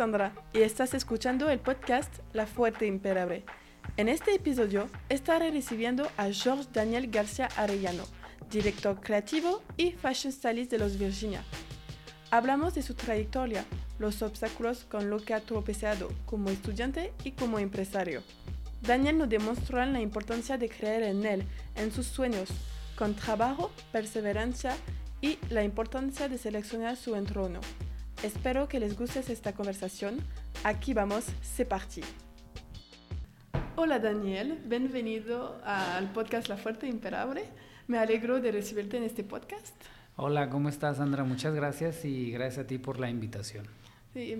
Sandra y estás escuchando el podcast La Fuerte Imperable. En este episodio estaré recibiendo a George Daniel García Arellano, director creativo y fashion stylist de los Virginia. Hablamos de su trayectoria, los obstáculos con los que ha tropezado como estudiante y como empresario. Daniel nos demostró la importancia de creer en él, en sus sueños, con trabajo, perseverancia y la importancia de seleccionar su entorno. Espero que les guste esta conversación. Aquí vamos, c'est parti. Hola Daniel, bienvenido al podcast La Fuerte Imperable. Me alegro de recibirte en este podcast. Hola, ¿cómo estás Sandra? Muchas gracias y gracias a ti por la invitación. Sí,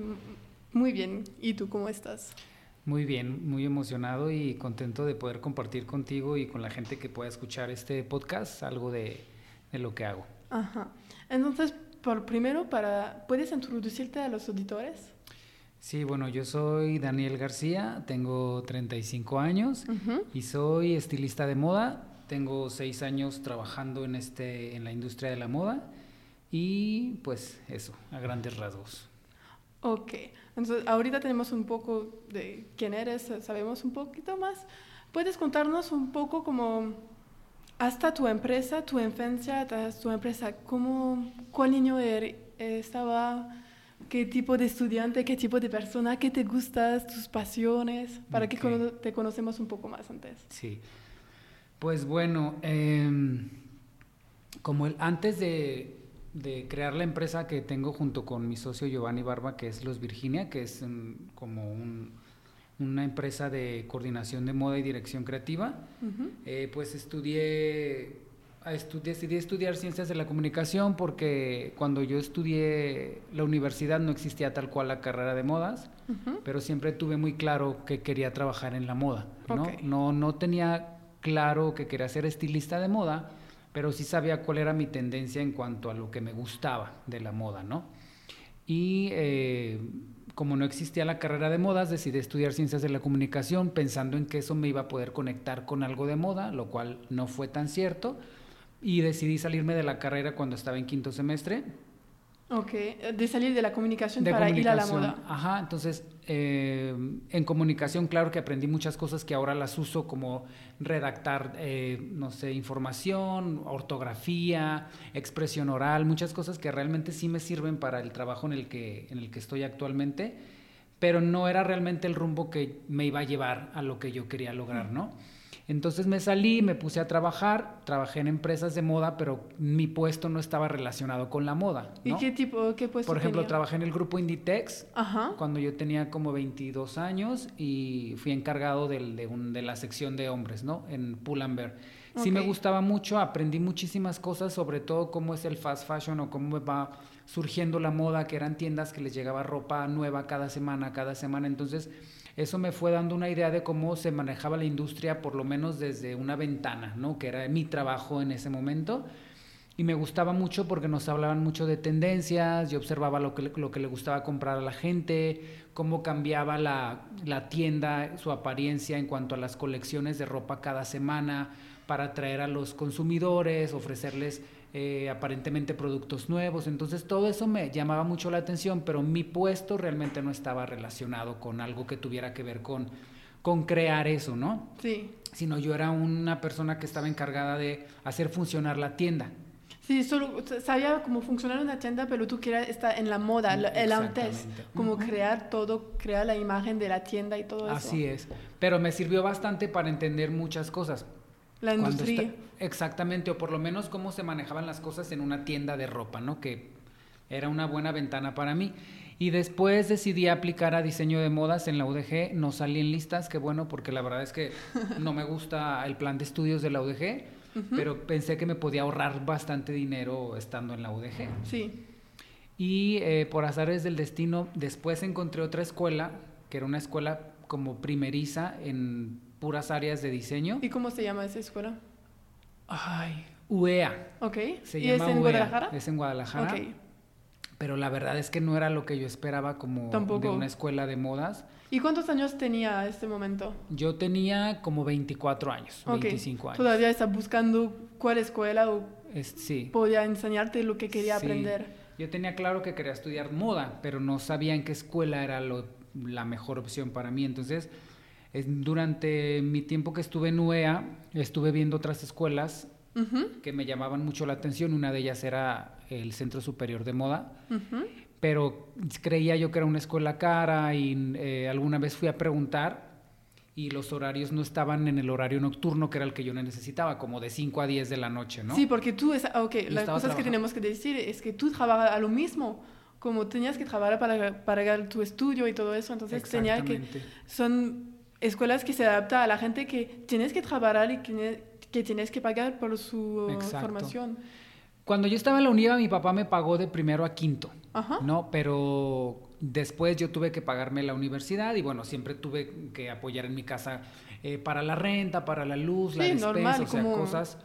muy bien. ¿Y tú cómo estás? Muy bien, muy emocionado y contento de poder compartir contigo y con la gente que pueda escuchar este podcast algo de, de lo que hago. Ajá. Entonces, por primero, para, ¿puedes introducirte a los auditores? Sí, bueno, yo soy Daniel García, tengo 35 años y soy estilista de moda. Tengo seis años trabajando en, este, en la industria de la moda y pues eso, a grandes rasgos. Ok, entonces ahorita tenemos un poco de quién eres, sabemos un poquito más. ¿Puedes contarnos un poco como hasta tu empresa, tu infancia, hasta tu empresa, cómo, cuál niño er, estaba, qué tipo de estudiante, qué tipo de persona, qué te gustas, tus pasiones, para que te conocemos un poco más antes. Sí, pues bueno, em, como el, antes de, de, crear la empresa que tengo junto con mi socio Giovanni Barba, que es Los Virginia, que es como un una empresa de coordinación de moda y dirección creativa. Eh, pues estudié, estudié, decidí estudiar ciencias de la comunicación porque cuando yo estudié la universidad no existía tal cual la carrera de modas, pero siempre tuve muy claro que quería trabajar en la moda. ¿no? No, no tenía claro que quería ser estilista de moda, pero sí sabía cuál era mi tendencia en cuanto a lo que me gustaba de la moda, ¿no? Y eh, como no existía la carrera de modas, decidí estudiar ciencias de la comunicación pensando en que eso me iba a poder conectar con algo de moda, lo cual no fue tan cierto. Y decidí salirme de la carrera cuando estaba en quinto semestre. Ok, de salir de la comunicación para ir a la moda. Ajá, entonces eh, en comunicación, claro que aprendí muchas cosas que ahora las uso como redactar, eh, no sé, información, ortografía, expresión oral, muchas cosas que realmente sí me sirven para el trabajo en el que, en el que estoy actualmente, pero no era realmente el rumbo que me iba a llevar a lo que yo quería lograr, ¿no? Entonces me salí, me puse a trabajar, trabajé en empresas de moda, pero mi puesto no estaba relacionado con la moda. ¿Y qué tipo, qué puesto Por ejemplo, trabajé en el grupo Inditex cuando yo tenía como 22 años y fui encargado del, de, un, de, la sección de hombres, ¿no? En Pull&Bear. Sí me gustaba mucho, aprendí muchísimas cosas, sobre todo cómo es el fast fashion o cómo va surgiendo la moda, que eran tiendas que les llegaba ropa nueva cada semana, cada semana. Entonces eso me fue dando una idea de cómo se manejaba la industria, por lo menos desde una ventana, ¿no? que era mi trabajo en ese momento. Y me gustaba mucho porque nos hablaban mucho de tendencias, yo observaba lo que, lo que le gustaba comprar a la gente, cómo cambiaba la, la tienda, su apariencia en cuanto a las colecciones de ropa cada semana para atraer a los consumidores, ofrecerles eh, aparentemente productos nuevos. Entonces todo eso me llamaba mucho la atención, pero mi puesto realmente no estaba relacionado con algo que tuviera que ver con, con crear eso, ¿no? Sí. Sino yo era una persona que estaba encargada de hacer funcionar la tienda. Sí, solo sabía cómo funcionar una tienda, pero tú querías estar en la moda, el antes, como crear todo, crear la imagen de la tienda y todo eso. Así es, pero me sirvió bastante para entender muchas cosas. La industria. exactamente, o por lo menos cómo se manejaban las cosas en una tienda de ropa, ¿no? Que era una buena ventana para mí. Y después decidí aplicar a diseño de modas en la UDG. No salí en listas, qué bueno, porque la verdad es que no me gusta el plan de estudios de la UDG, pero pensé que me podía ahorrar bastante dinero estando en la UDG. Sí. Y eh, por azares del destino, después encontré otra escuela, que era una escuela como primeriza en puras áreas de diseño. ¿Y cómo se llama esa escuela? Ay, UEA. Ok. Se ¿Y es en e Guadalajara? Es en Guadalajara. Ok. Pero la verdad es que no era lo que yo esperaba como de una escuela de modas. ¿Y cuántos años tenía a este momento? Yo tenía como 24 años, 25 años. ¿Todavía está buscando cuál escuela o sí. podía enseñarte lo que quería aprender? Yo tenía claro que quería estudiar moda, pero no sabía en qué escuela era la mejor opción para mí. Entonces, durante mi tiempo que estuve en UEA, estuve viendo otras escuelas que me llamaban mucho la atención. Una de ellas era el Centro Superior de Moda, pero creía yo que era una escuela cara y eh, alguna vez fui a preguntar y los horarios no estaban en el horario nocturno, que era el que yo necesitaba, como de 5 a 10 de la noche, ¿no? Sí, porque tú, es, ok, las cosas que tenemos que decir es que tú trabajas a lo mismo, como tenías que trabajar para pagar tu estudio y todo eso, entonces tenía que, son escuelas que se adaptan a la gente que tienes que trabajar y que, que tienes que pagar por su formación. Cuando yo estaba en la UNIVA, mi papá me pagó de primero a quinto, ¿no? Pero Después yo tuve que pagarme la universidad y bueno, siempre tuve que apoyar en mi casa eh, para la renta, para la luz, la despensa, o sea, cosas.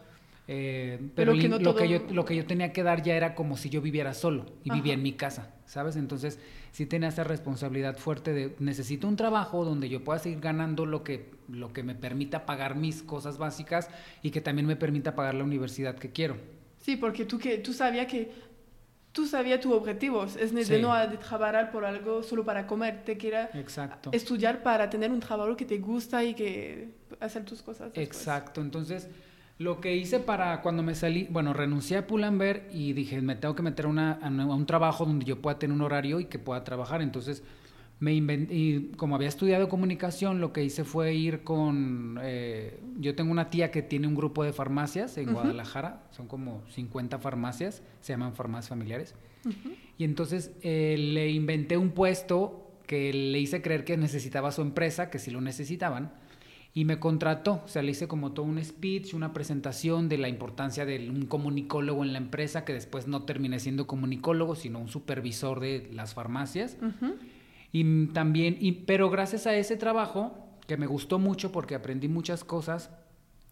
Eh, pero, lo, que yo, lo que yo tenía que dar ya era como si yo viviera solo y vivía en mi casa, ¿sabes? Entonces sí tenía esa responsabilidad fuerte de necesito un trabajo donde yo pueda seguir ganando lo que, lo que me permita pagar mis cosas básicas y que también me permita pagar la universidad que quiero. Sí, porque tú, que, tú sabías que tú sabías tu objetivo, es de no de trabajar por algo solo para comer, te quieras estudiar para tener un trabajo que te gusta y que hacer tus cosas. Exacto, entonces lo que hice para cuando me salí, bueno, renuncié a Pull&Bear y dije, me tengo que meter una, a un trabajo donde yo pueda tener un horario y que pueda trabajar, entonces me y como había estudiado comunicación, lo que hice fue ir con, eh, yo tengo una tía que tiene un grupo de farmacias en Guadalajara, son como 50 farmacias, se llaman farmacias familiares, y entonces eh, le inventé un puesto que le hice creer que necesitaba su empresa, que si lo necesitaban, y me contrató, o sea, le hice como todo un speech, una presentación de la importancia de un comunicólogo en la empresa, que después no terminé siendo comunicólogo, sino un supervisor de las farmacias. Y también, y, pero gracias a ese trabajo, que me gustó mucho porque aprendí muchas cosas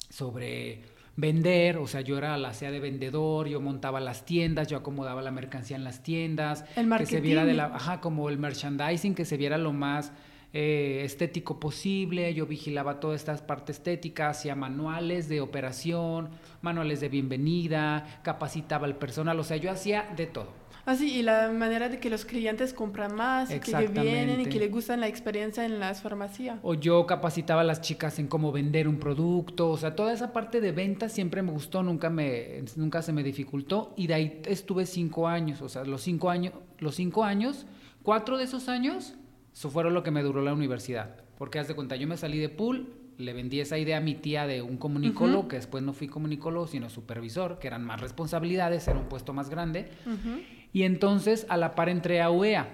sobre vender, o sea, yo era la sea de vendedor, yo montaba las tiendas, yo acomodaba la mercancía en las tiendas, el que se viera de la, ajá, como el merchandising, que se viera lo más eh, estético posible, yo vigilaba toda esta parte estética, hacía manuales de operación, manuales de bienvenida, capacitaba al personal, o sea, yo hacía de todo. Así, ah, y la manera de que los clientes compran más, y que vienen y que les gustan la experiencia en las farmacias. O yo capacitaba a las chicas en cómo vender un producto, o sea, toda esa parte de venta siempre me gustó, nunca, me, nunca se me dificultó, y de ahí estuve cinco años, o sea, los cinco años, los cinco años, cuatro de esos años, eso fueron lo que me duró la universidad, porque haz de cuenta, yo me salí de pool, le vendí esa idea a mi tía de un comunicólogo, que después no fui comunicólogo, sino supervisor, que eran más responsabilidades, era un puesto más grande. Y entonces a la par entré a UEA.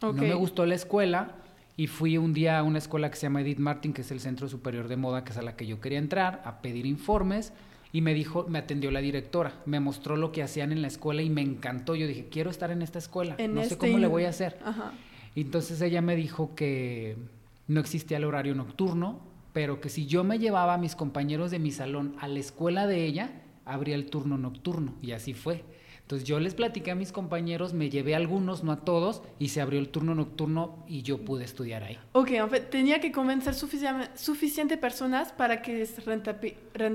No me gustó la escuela y fui un día a una escuela que se llama Edith Martin, que es el Centro Superior de Moda, que es a la que yo quería entrar, a pedir informes. Y me dijo, me atendió la directora, me mostró lo que hacían en la escuela y me encantó. Yo dije, quiero estar en esta escuela, no sé cómo le voy a hacer. Y entonces ella me dijo que no existía el horario nocturno, pero que si yo me llevaba a mis compañeros de mi salón a la escuela de ella, habría el turno nocturno. Y así fue. Entonces yo les platiqué a mis compañeros, me llevé a algunos, no a todos, y se abrió el turno nocturno y yo pude estudiar ahí. Ok, tenía que convencer suficiente personas para que,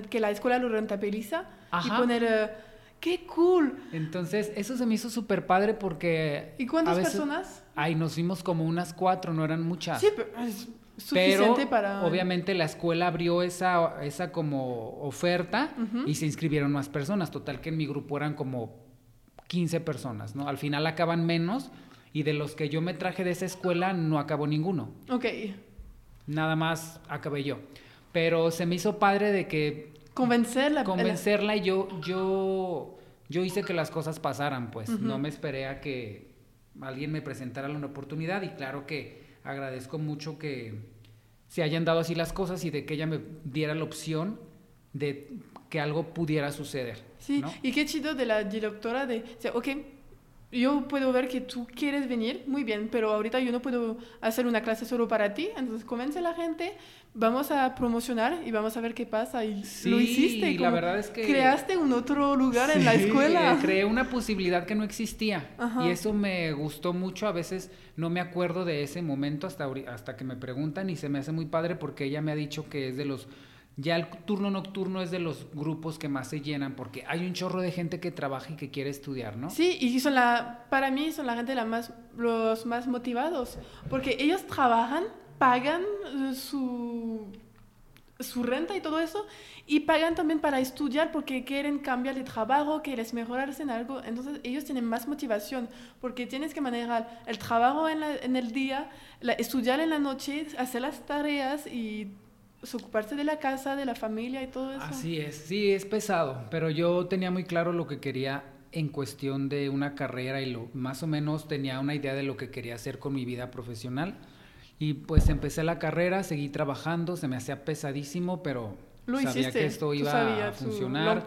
que la escuela lo rentabiliza y poner... Eh, ¡Qué cool! Entonces, eso se me hizo súper padre porque... ¿Y cuántas personas? Ay, nos fuimos como unas cuatro, no eran muchas. Sí, pero es suficiente para... obviamente la escuela abrió esa, esa como oferta y se inscribieron más personas. Total que en mi grupo eran como 15 personas, ¿no? Al final acaban menos y de los que yo me traje de esa escuela no acabó ninguno. Ok. Nada más acabé yo. Pero se me hizo padre de que... Convencerla. Convencerla y yo, yo, yo hice que las cosas pasaran, pues. No me esperé a que alguien me presentara una oportunidad y claro que agradezco mucho que se hayan dado así las cosas y de que ella me diera la opción de que algo pudiera suceder. Sí, y qué chido de la directora de, o sea, ok, yo puedo ver que tú quieres venir, muy bien, pero ahorita yo no puedo hacer una clase solo para ti, entonces convence a la gente, vamos a promocionar y vamos a ver qué pasa. Y lo hiciste. Y la verdad es que... Creaste un otro lugar en la escuela. Creé una posibilidad que no existía. Y eso me gustó mucho. A veces no me acuerdo de ese momento hasta, hasta que me preguntan y se me hace muy padre porque ella me ha dicho que es de los Ya el turno nocturno es de los grupos que más se llenan porque hay un chorro de gente que trabaja y que quiere estudiar, ¿no? Sí, y son la, para mí son la gente la más, los más motivados porque ellos trabajan, pagan eh, su, su renta y todo eso y pagan también para estudiar porque quieren cambiar de trabajo, quieren mejorarse en algo. Entonces ellos tienen más motivación porque tienes que manejar el trabajo en, en el día, estudiar en la noche, hacer las tareas y ocuparse de la casa, de la familia y todo eso. Así es, sí, es pesado, pero yo tenía muy claro lo que quería en cuestión de una carrera y lo, más o menos tenía una idea de lo que quería hacer con mi vida profesional. Y pues empecé la carrera, seguí trabajando, se me hacía pesadísimo, pero sabía que esto iba a funcionar.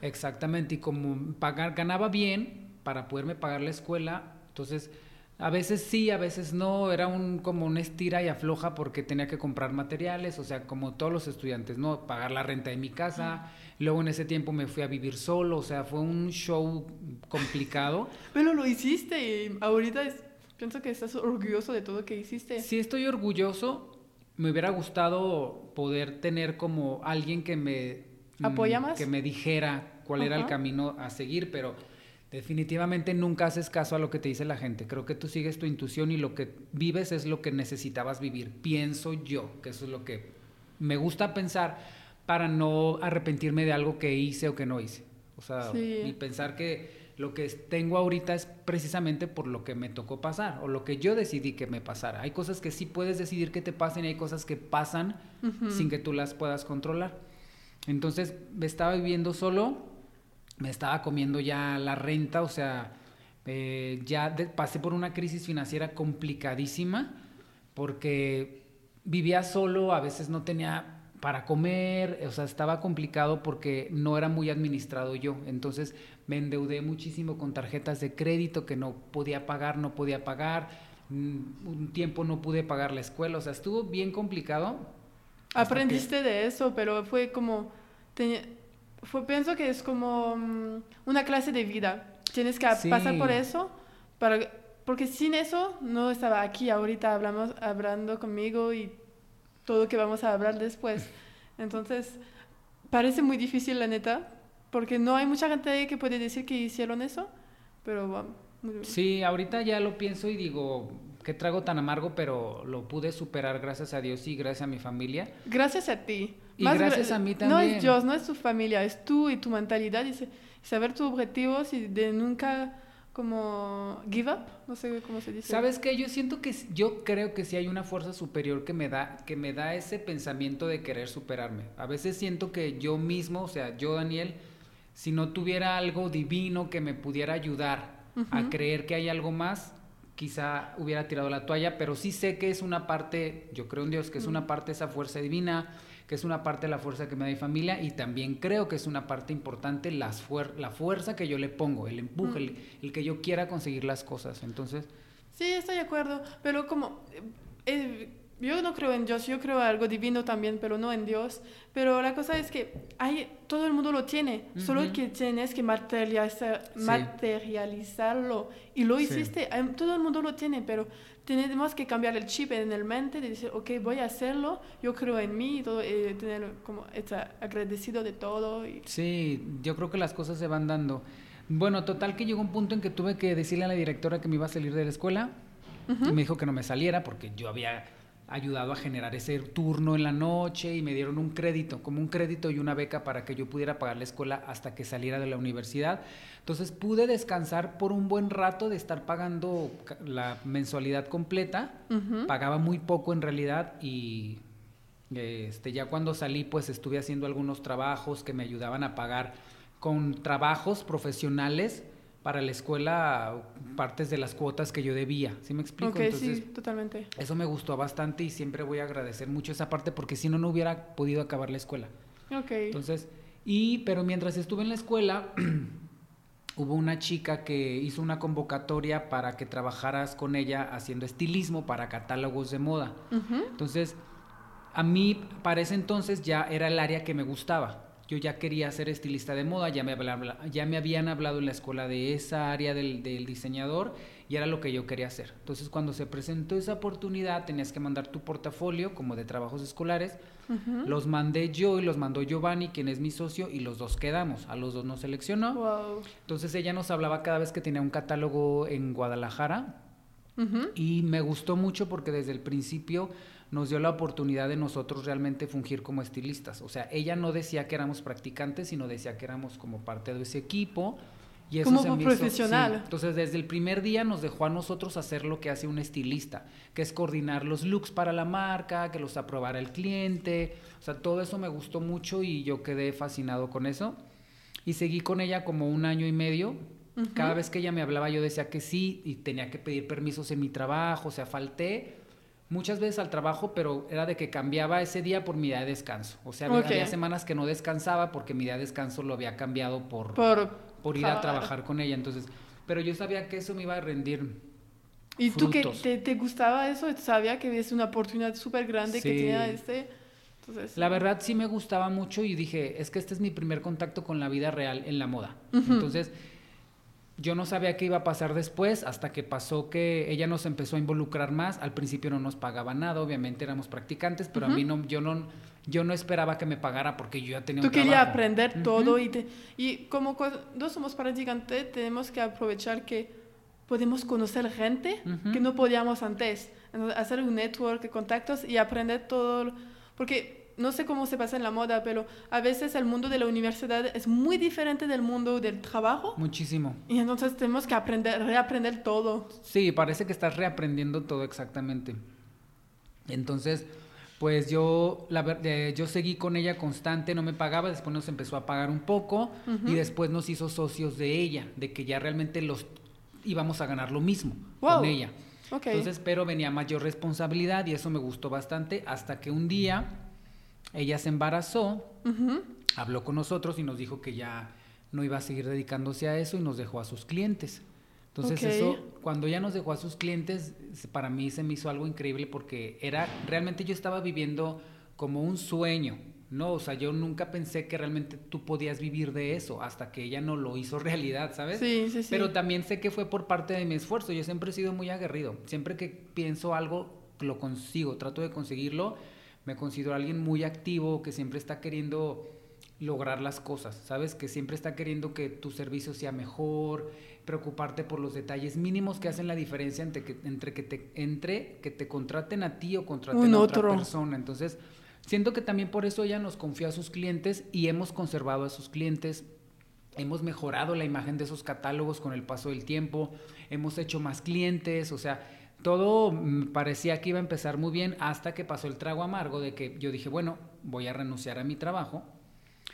Exactamente, y como pagar, ganaba bien para poderme pagar la escuela, entonces a veces sí, a veces no, era un como una estira y afloja porque tenía que comprar materiales, o sea, como todos los estudiantes, ¿no? Pagar la renta de mi casa. Luego en ese tiempo me fui a vivir solo, o sea, fue un show complicado. Pero lo hiciste y ahorita pienso que estás orgulloso de todo que hiciste. Sí, estoy orgulloso. Me hubiera gustado poder tener como alguien que me... ¿Apoya mm, más? Que me dijera cuál era el camino a seguir, pero Definitivamente nunca haces caso a lo que te dice la gente. Creo que tú sigues tu intuición y lo que vives es lo que necesitabas vivir. Pienso yo, que eso es lo que me gusta pensar para no arrepentirme de algo que hice o que no hice. O sea, y pensar que lo que tengo ahorita es precisamente por lo que me tocó pasar o lo que yo decidí que me pasara. Hay cosas que sí puedes decidir que te pasen y hay cosas que pasan sin que tú las puedas controlar. Entonces, me estaba viviendo solo, me estaba comiendo ya la renta, o sea, eh, ya pasé por una crisis financiera complicadísima porque vivía solo, a veces no tenía para comer, o sea, estaba complicado porque no era muy administrado yo. Entonces me endeudé muchísimo con tarjetas de crédito que no podía pagar, no podía pagar. Mm, un tiempo no pude pagar la escuela, o sea, estuvo bien complicado. Aprendiste de eso, pero fue como fue, pienso que es como mm, una clase de vida. Tienes que pasar por eso, para, porque sin eso no estaba aquí ahorita hablamos, hablando conmigo y todo que vamos a hablar después. Entonces, parece muy difícil la neta, porque no hay mucha gente que puede decir que hicieron eso, pero bueno. Sí, ahorita ya lo pienso y digo, qué trago tan amargo, pero lo pude superar gracias a Dios y gracias a mi familia. Gracias a ti. Y gracias a mí también. No es Dios, no es tu familia, es tú y tu mentalidad y, saber tus objetivos y de nunca como give up, no sé cómo se dice. ¿Sabes qué? Yo siento que yo creo que sí hay una fuerza superior que me da que me da ese pensamiento de querer superarme. A veces siento que yo mismo, o sea, yo Daniel, si no tuviera algo divino que me pudiera ayudar a creer que hay algo más, quizá hubiera tirado la toalla, pero sí sé que es una parte, yo creo en Dios, que es una parte de esa fuerza divina, que es una parte de la fuerza que me da mi familia y también creo que es una parte importante las la fuerza que yo le pongo, el empuje, el, que yo quiera conseguir las cosas. Entonces... Sí, estoy de acuerdo, pero como... Eh, yo no creo en Dios, yo creo en algo divino también, pero no en Dios. Pero la cosa es que hay, todo el mundo lo tiene, solo que tienes que materializar, materializarlo. Y lo hiciste, todo el mundo lo tiene, pero tenemos que cambiar el chip en el mente de decir, ok, voy a hacerlo, yo creo en mí, y todo, eh, tener como estar agradecido de todo. Y... Sí, yo creo que las cosas se van dando. Bueno, total que llegó un punto en que tuve que decirle a la directora que me iba a salir de la escuela. y me dijo que no me saliera porque yo había ayudado a generar ese turno en la noche y me dieron un crédito, como un crédito y una beca para que yo pudiera pagar la escuela hasta que saliera de la universidad. Entonces pude descansar por un buen rato de estar pagando la mensualidad completa, pagaba muy poco en realidad y este, ya cuando salí pues estuve haciendo algunos trabajos que me ayudaban a pagar con trabajos profesionales para la escuela partes de las cuotas que yo debía, ¿sí me explico? Ok, sí, totalmente. Eso me gustó bastante y siempre voy a agradecer mucho esa parte porque si no, no hubiera podido acabar la escuela. Ok. Entonces, y, pero mientras estuve en la escuela, hubo una chica que hizo una convocatoria para que trabajaras con ella haciendo estilismo para catálogos de moda. Entonces, a mí para ese entonces ya era el área que me gustaba. Yo ya quería ser estilista de moda, ya me, ya me habían hablado en la escuela de esa área del, del, diseñador y era lo que yo quería hacer. Entonces cuando se presentó esa oportunidad tenías que mandar tu portafolio como de trabajos escolares, los mandé yo y los mandó Giovanni, quien es mi socio, y los dos quedamos, a los dos nos seleccionó. Entonces ella nos hablaba cada vez que tenía un catálogo en Guadalajara. Y me gustó mucho porque desde el principio nos dio la oportunidad de nosotros realmente fungir como estilistas. O sea, ella no decía que éramos practicantes, sino decía que éramos como parte de ese equipo. Y eso como profesional. Entonces, desde el primer día nos dejó a nosotros hacer lo que hace un estilista, que es coordinar los looks para la marca, que los aprobara el cliente. O sea, todo eso me gustó mucho y yo quedé fascinado con eso. Y seguí con ella como un año y medio. Cada vez que ella me hablaba yo decía que sí y tenía que pedir permisos en mi trabajo, o sea, falté muchas veces al trabajo, pero era de que cambiaba ese día por mi día de descanso. O sea, había semanas que no descansaba porque mi día de descanso lo había cambiado por, por, ir a trabajar con ella. Entonces, pero yo sabía que eso me iba a rendir. ¿Y tú que te, gustaba eso? ¿Sabía que es una oportunidad súper grande que tenía este? la verdad sí me gustaba mucho y dije, es que este es mi primer contacto con la vida real en la moda. Entonces yo no sabía qué iba a pasar después, hasta que pasó que ella nos empezó a involucrar más. Al principio no nos pagaba nada, obviamente éramos practicantes, pero a mí no, yo no, yo no esperaba que me pagara porque yo ya tenía Tú un querías aprender todo y, te, y como cuando somos practicantes tenemos que aprovechar que podemos conocer gente que no podíamos antes, hacer un network de contactos y aprender todo, porque no sé cómo se pasa en la moda, pero a veces el mundo de la universidad es muy diferente del mundo del trabajo. Muchísimo. Y entonces tenemos que aprender, reaprender todo. Sí, parece que estás reaprendiendo todo exactamente. Entonces, pues yo, la, eh, yo seguí con ella constante, no me pagaba, después nos empezó a pagar un poco y después nos hizo socios de ella, de que ya realmente los íbamos a ganar lo mismo con ella. Entonces, pero venía mayor responsabilidad y eso me gustó bastante hasta que un día ella se embarazó, habló con nosotros y nos dijo que ya no iba a seguir dedicándose a eso y nos dejó a sus clientes. Entonces eso, cuando ella nos dejó a sus clientes, para mí se me hizo algo increíble porque era, realmente yo estaba viviendo como un sueño, ¿no? O sea, yo nunca pensé que realmente tú podías vivir de eso hasta que ella no lo hizo realidad, ¿sabes? Sí, sí, sí. Pero también sé que fue por parte de mi esfuerzo. Yo siempre he sido muy aguerrido. Siempre que pienso algo, lo consigo, trato de conseguirlo me considero alguien muy activo, que siempre está queriendo lograr las cosas, ¿sabes? Que siempre está queriendo que tu servicio sea mejor, preocuparte por los detalles mínimos que hacen la diferencia entre que, entre que, te, entre que te contraten a ti o contraten a otra persona. Entonces, siento que también por eso ella nos confía a sus clientes y hemos conservado a sus clientes. Hemos mejorado la imagen de esos catálogos con el paso del tiempo, hemos hecho más clientes, o sea, todo parecía que iba a empezar muy bien hasta que pasó el trago amargo de que yo dije, bueno, voy a renunciar a mi trabajo.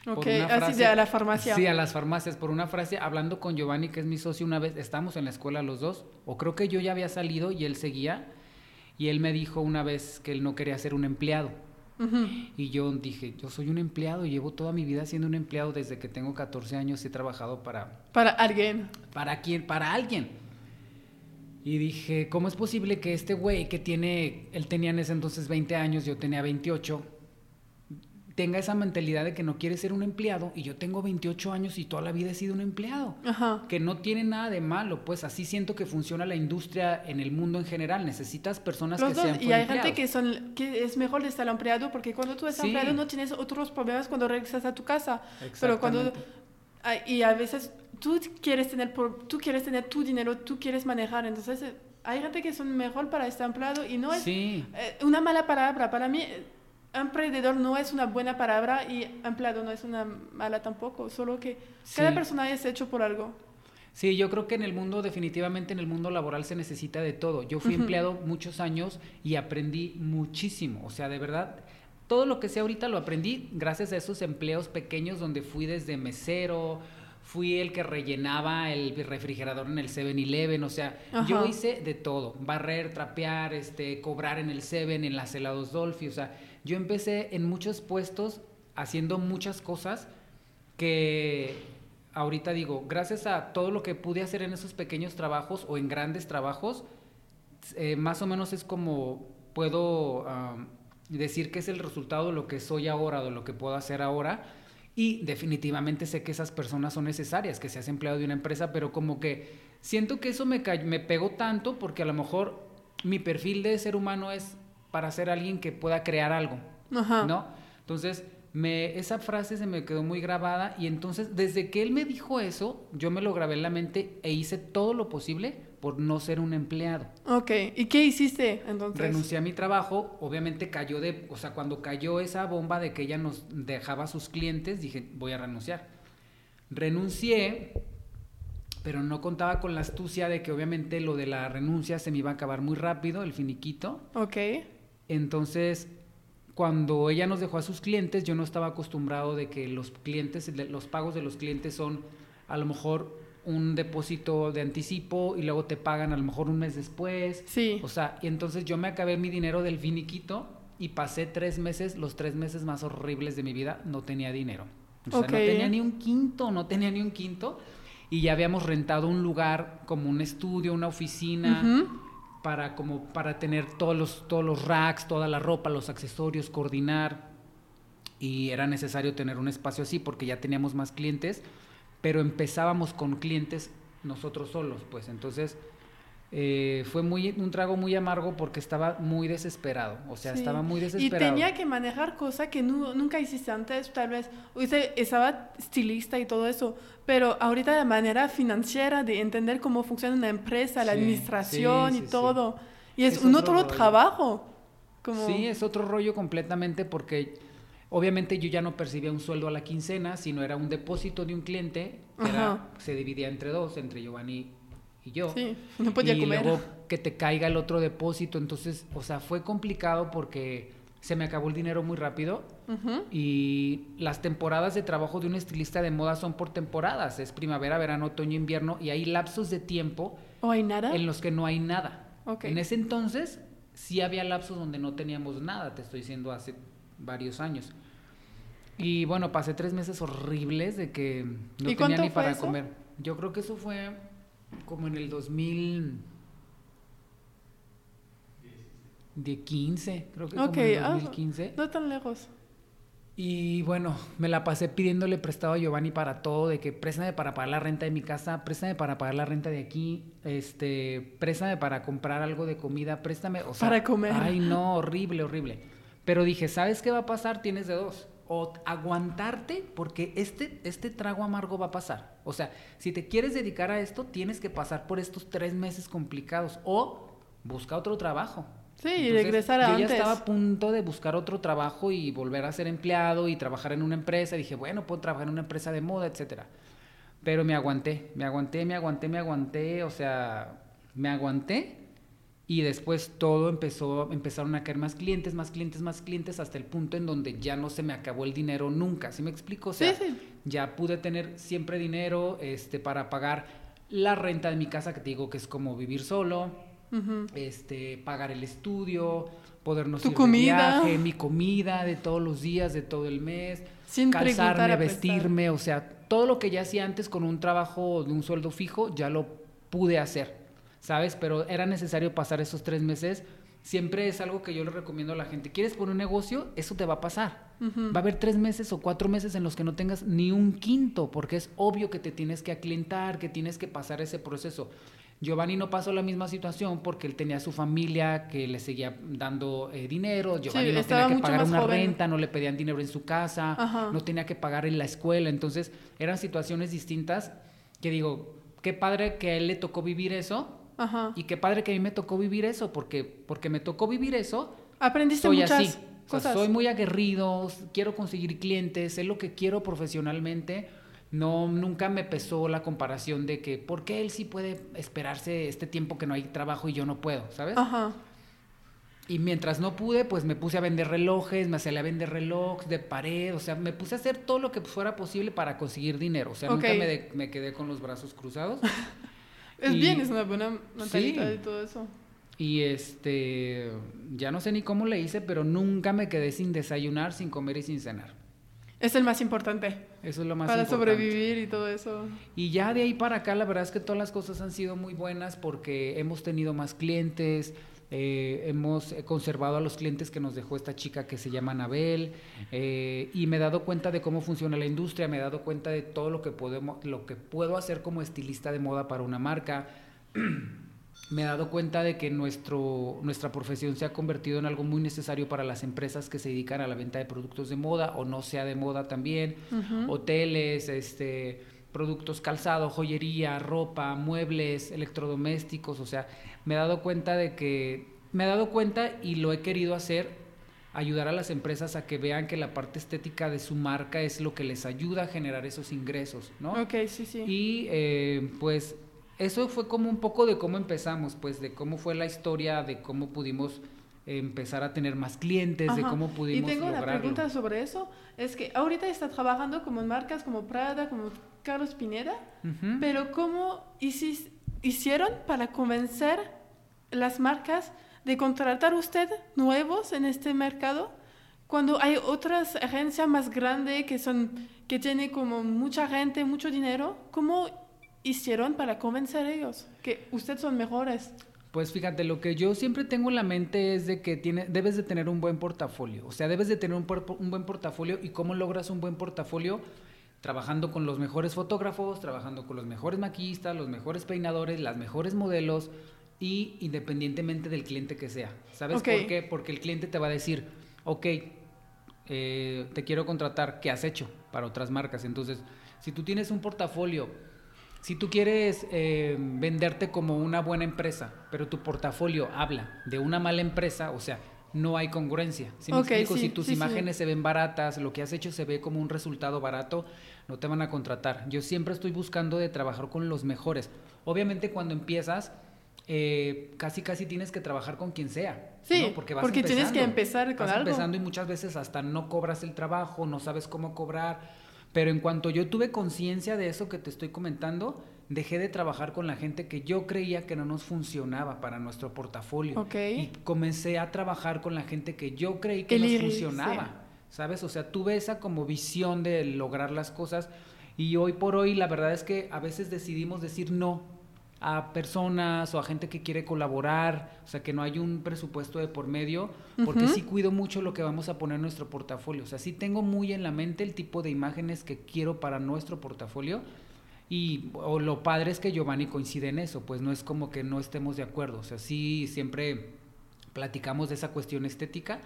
Ok, así a la farmacia. Sí, a las farmacias, por una frase, hablando con Giovanni, que es mi socio, una vez, estamos en la escuela los dos, o creo que yo ya había salido y él seguía, y él me dijo una vez que él no quería ser un empleado. Y yo dije, yo soy un empleado, llevo toda mi vida siendo un empleado desde que tengo 14 años, he trabajado para... Para alguien. ¿Para quién? Para alguien. Y dije, ¿cómo es posible que este güey que tiene, él tenía en ese entonces 20 años, yo tenía 28, tenga esa mentalidad de que no quiere ser un empleado y yo tengo 28 años y toda la vida he sido un empleado? Ajá. Que no tiene nada de malo, pues así siento que funciona la industria en el mundo en general. Necesitas personas que sean Y hay gente que, son, que es mejor estar empleado porque cuando tú estás empleado no tienes otros problemas cuando regresas a tu casa. Pero cuando... Y a veces tú quieres tener, por, tú quieres tener tu dinero, tú quieres manejar. Entonces, eh, hay gente que son mejor para estar empleado y no es eh, una mala palabra. Para mí, eh, emprendedor no es una buena palabra y empleado no es una mala tampoco. Solo que cada persona es hecho por algo. Sí, yo creo que en el mundo, definitivamente en el mundo laboral se necesita de todo. Yo fui empleado muchos años y aprendí muchísimo. O sea, de verdad, todo lo que sé ahorita lo aprendí gracias a esos empleos pequeños donde fui desde mesero, fui el que rellenaba el refrigerador en el 7-Eleven, o sea, yo hice de todo, barrer, trapear, este, cobrar en el 7, en las helados Dolphy, o sea, yo empecé en muchos puestos haciendo muchas cosas que ahorita digo, gracias a todo lo que pude hacer en esos pequeños trabajos o en grandes trabajos, eh, más o menos es como puedo decir que es el resultado de lo que soy ahora, de lo que puedo hacer ahora Y definitivamente sé que esas personas son necesarias, que seas empleado de una empresa, pero como que siento que eso me, me pegó tanto porque a lo mejor mi perfil de ser humano es para ser alguien que pueda crear algo, ¿no? Entonces, me, esa frase se me quedó muy grabada y entonces desde que él me dijo eso, yo me lo grabé en la mente e hice todo lo posible por no ser un empleado. Ok, ¿y qué hiciste entonces? Renuncié a mi trabajo, obviamente cayó de, o sea, cuando cayó esa bomba de que ella nos dejaba a sus clientes, dije, voy a renunciar. Renuncié, pero no contaba con la astucia de que obviamente lo de la renuncia se me iba a acabar muy rápido, el finiquito. Ok. Entonces cuando ella nos dejó a sus clientes, yo no estaba acostumbrado de que los clientes, los pagos de los clientes son a lo mejor un depósito de anticipo y luego te pagan a lo mejor un mes después. Sí. O sea, y entonces yo me acabé mi dinero del finiquito y pasé tres meses, los tres meses más horribles de mi vida, no tenía dinero. O sea, no tenía ni un quinto, no tenía ni un quinto. Y ya habíamos rentado un lugar como un estudio, una oficina para, como, para tener todos los, todos los racks, toda la ropa, los accesorios, coordinar. Y era necesario tener un espacio así porque ya teníamos más clientes, pero empezábamos con clientes nosotros solos, pues entonces eh, fue muy, un trago muy amargo porque estaba muy desesperado, o sea, estaba muy desesperado. Y tenía que manejar cosas que nunca hiciste antes, tal vez, usted estaba estilista y todo eso, pero ahorita la manera financiera de entender cómo funciona una empresa, la administración y todo, y es, un otro, trabajo. Como... Sí, es otro rollo completamente porque obviamente yo ya no percibía un sueldo a la quincena, sino era un depósito de un cliente, que se dividía entre dos, entre Giovanni y yo. Sí, no podía y comer. luego que te caiga el otro depósito. Entonces, o sea, fue complicado porque se me acabó el dinero muy rápido. Y las temporadas de trabajo de un estilista de moda son por temporadas. Es primavera, verano, otoño, invierno. Y hay lapsos de tiempo. ¿O hay nada? En los que no hay nada. En ese entonces sí había lapsos donde no teníamos nada. Te estoy diciendo hace varios años. Y bueno, pasé tres meses horribles de que no tenía ni para comer. Yo creo que eso fue como en el 2000 de 15, creo que como en el 2015. Ah, no tan lejos. Y bueno, me la pasé pidiéndole prestado a Giovanni para todo, de que préstame para pagar la renta de mi casa, préstame para pagar la renta de aquí, este, préstame para comprar algo de comida, préstame, o sea, para comer. Ay, no, horrible, horrible. Pero dije, ¿sabes qué va a pasar? Tienes de dos o aguantarte porque este, este trago amargo va a pasar. O sea, si te quieres dedicar a esto, tienes que pasar por estos tres meses complicados o busca otro trabajo. Sí, y regresar a Yo ya estaba a punto de buscar otro trabajo y volver a ser empleado y trabajar en una empresa. Dije, bueno, puedo trabajar en una empresa de moda, etcétera. Pero me aguanté, me aguanté, me aguanté, me aguanté. O sea, me aguanté y después todo empezó, empezaron a caer más clientes, más clientes, más clientes, hasta el punto en donde ya no se me acabó el dinero nunca. ¿Sí me explico? O sea, ya pude tener siempre dinero este, para pagar la renta de mi casa, que te digo que es como vivir solo, este, pagar el estudio, podernos ir comida? de viaje, mi comida de todos los días, de todo el mes, Sin calzarme, vestirme, o sea, todo lo que ya hacía antes con un trabajo de un sueldo fijo, ya lo pude hacer. ¿Sabes? Pero era necesario pasar esos tres meses. Siempre es algo que yo le recomiendo a la gente. ¿Quieres poner un negocio? Eso te va a pasar. Va a haber tres meses o cuatro meses en los que no tengas ni un quinto, porque es obvio que te tienes que aclientar, que tienes que pasar ese proceso. Giovanni no pasó la misma situación porque él tenía su familia que le seguía dando eh, dinero. Giovanni no tenía que pagar una renta, no le pedían dinero en su casa, no tenía que pagar en la escuela. Entonces eran situaciones distintas que digo, qué padre que a él le tocó vivir eso y qué padre que a mí me tocó vivir eso, porque, porque me tocó vivir eso. Aprendiste soy muchas así. cosas. soy muy aguerrido, quiero conseguir clientes, sé lo que quiero profesionalmente. No, nunca me pesó la comparación de que, ¿por qué él sí puede esperarse este tiempo que no hay trabajo y yo no puedo? ¿Sabes? Ajá. Y mientras no pude, pues me puse a vender relojes, me hacía a vender relojes de pared, o sea, me puse a hacer todo lo que fuera posible para conseguir dinero. O sea, nunca me, me, quedé con los brazos cruzados. Es bien, es una buena mentalidad y todo eso. Y este, ya no sé ni cómo le hice, pero nunca me quedé sin desayunar, sin comer y sin cenar. Es el más importante. Eso es lo más para importante. Para sobrevivir y todo eso. Y ya de ahí para acá, la verdad es que todas las cosas han sido muy buenas porque hemos tenido más clientes, Eh, hemos conservado a los clientes que nos dejó esta chica que se llama Anabel eh, y me he dado cuenta de cómo funciona la industria, me he dado cuenta de todo lo que, podemos, lo que puedo hacer como estilista de moda para una marca. me he dado cuenta de que nuestro, nuestra profesión se ha convertido en algo muy necesario para las empresas que se dedican a la venta de productos de moda o no sea de moda también, hoteles, este, productos calzado, joyería, ropa, muebles, electrodomésticos, o sea, me he dado cuenta de que, me he dado cuenta y lo he querido hacer, ayudar a las empresas a que vean que la parte estética de su marca es lo que les ayuda a generar esos ingresos, ¿no? Ok, sí, sí. Y eh, pues eso fue como un poco de cómo empezamos, pues de cómo fue la historia, de cómo pudimos empezar a tener más clientes, de cómo pudimos Y tengo una pregunta sobre eso, es que ahorita está trabajando como en marcas como Prada, como Carlos Pineda, pero ¿cómo hicieron para convencer las marcas de contratar usted nuevos en este mercado? Cuando hay otras agencias más grandes que son que tienen como mucha gente, mucho dinero, ¿cómo hicieron para convencer a ellos que ustedes son mejores? Pues fíjate, lo que yo siempre tengo en la mente es de que tiene, debes de tener un buen portafolio. O sea, debes de tener un buen portafolio. ¿Y cómo logras un buen portafolio? Trabajando con los mejores fotógrafos, trabajando con los mejores maquillistas, los mejores peinadores, las mejores modelos y independientemente del cliente que sea. ¿Sabes por qué? Porque el cliente te va a decir, ok, eh, te quiero contratar, ¿qué has hecho para otras marcas? Entonces, si tú tienes un portafolio si tú quieres eh, venderte como una buena empresa, pero tu portafolio habla de una mala empresa, o sea, no hay congruencia. Si si tus imágenes se ven baratas, lo que has hecho se ve como un resultado barato, no te van a contratar. Yo siempre estoy buscando de trabajar con los mejores. Obviamente cuando empiezas, eh, casi casi tienes que trabajar con quien sea. Sí, porque, vas porque tienes que empezar con vas algo. empezando y muchas veces hasta no cobras el trabajo, no sabes cómo cobrar pero en cuanto yo tuve conciencia de eso que te estoy comentando, dejé de trabajar con la gente que yo creía que no nos funcionaba para nuestro portafolio. Y comencé a trabajar con la gente que yo creí que nos funcionaba. ¿Sabes? O sea, tuve esa como visión de lograr las cosas. Y hoy por hoy la verdad es que a veces decidimos decir no a personas o a gente que quiere colaborar, o sea, que no hay un presupuesto de por medio, porque sí cuido mucho lo que vamos a poner en nuestro portafolio. O sea, sí tengo muy en la mente el tipo de imágenes que quiero para nuestro portafolio. Y o lo padre es que Giovanni coincide en eso, pues no es como que no estemos de acuerdo. O sea, sí siempre platicamos de esa cuestión estética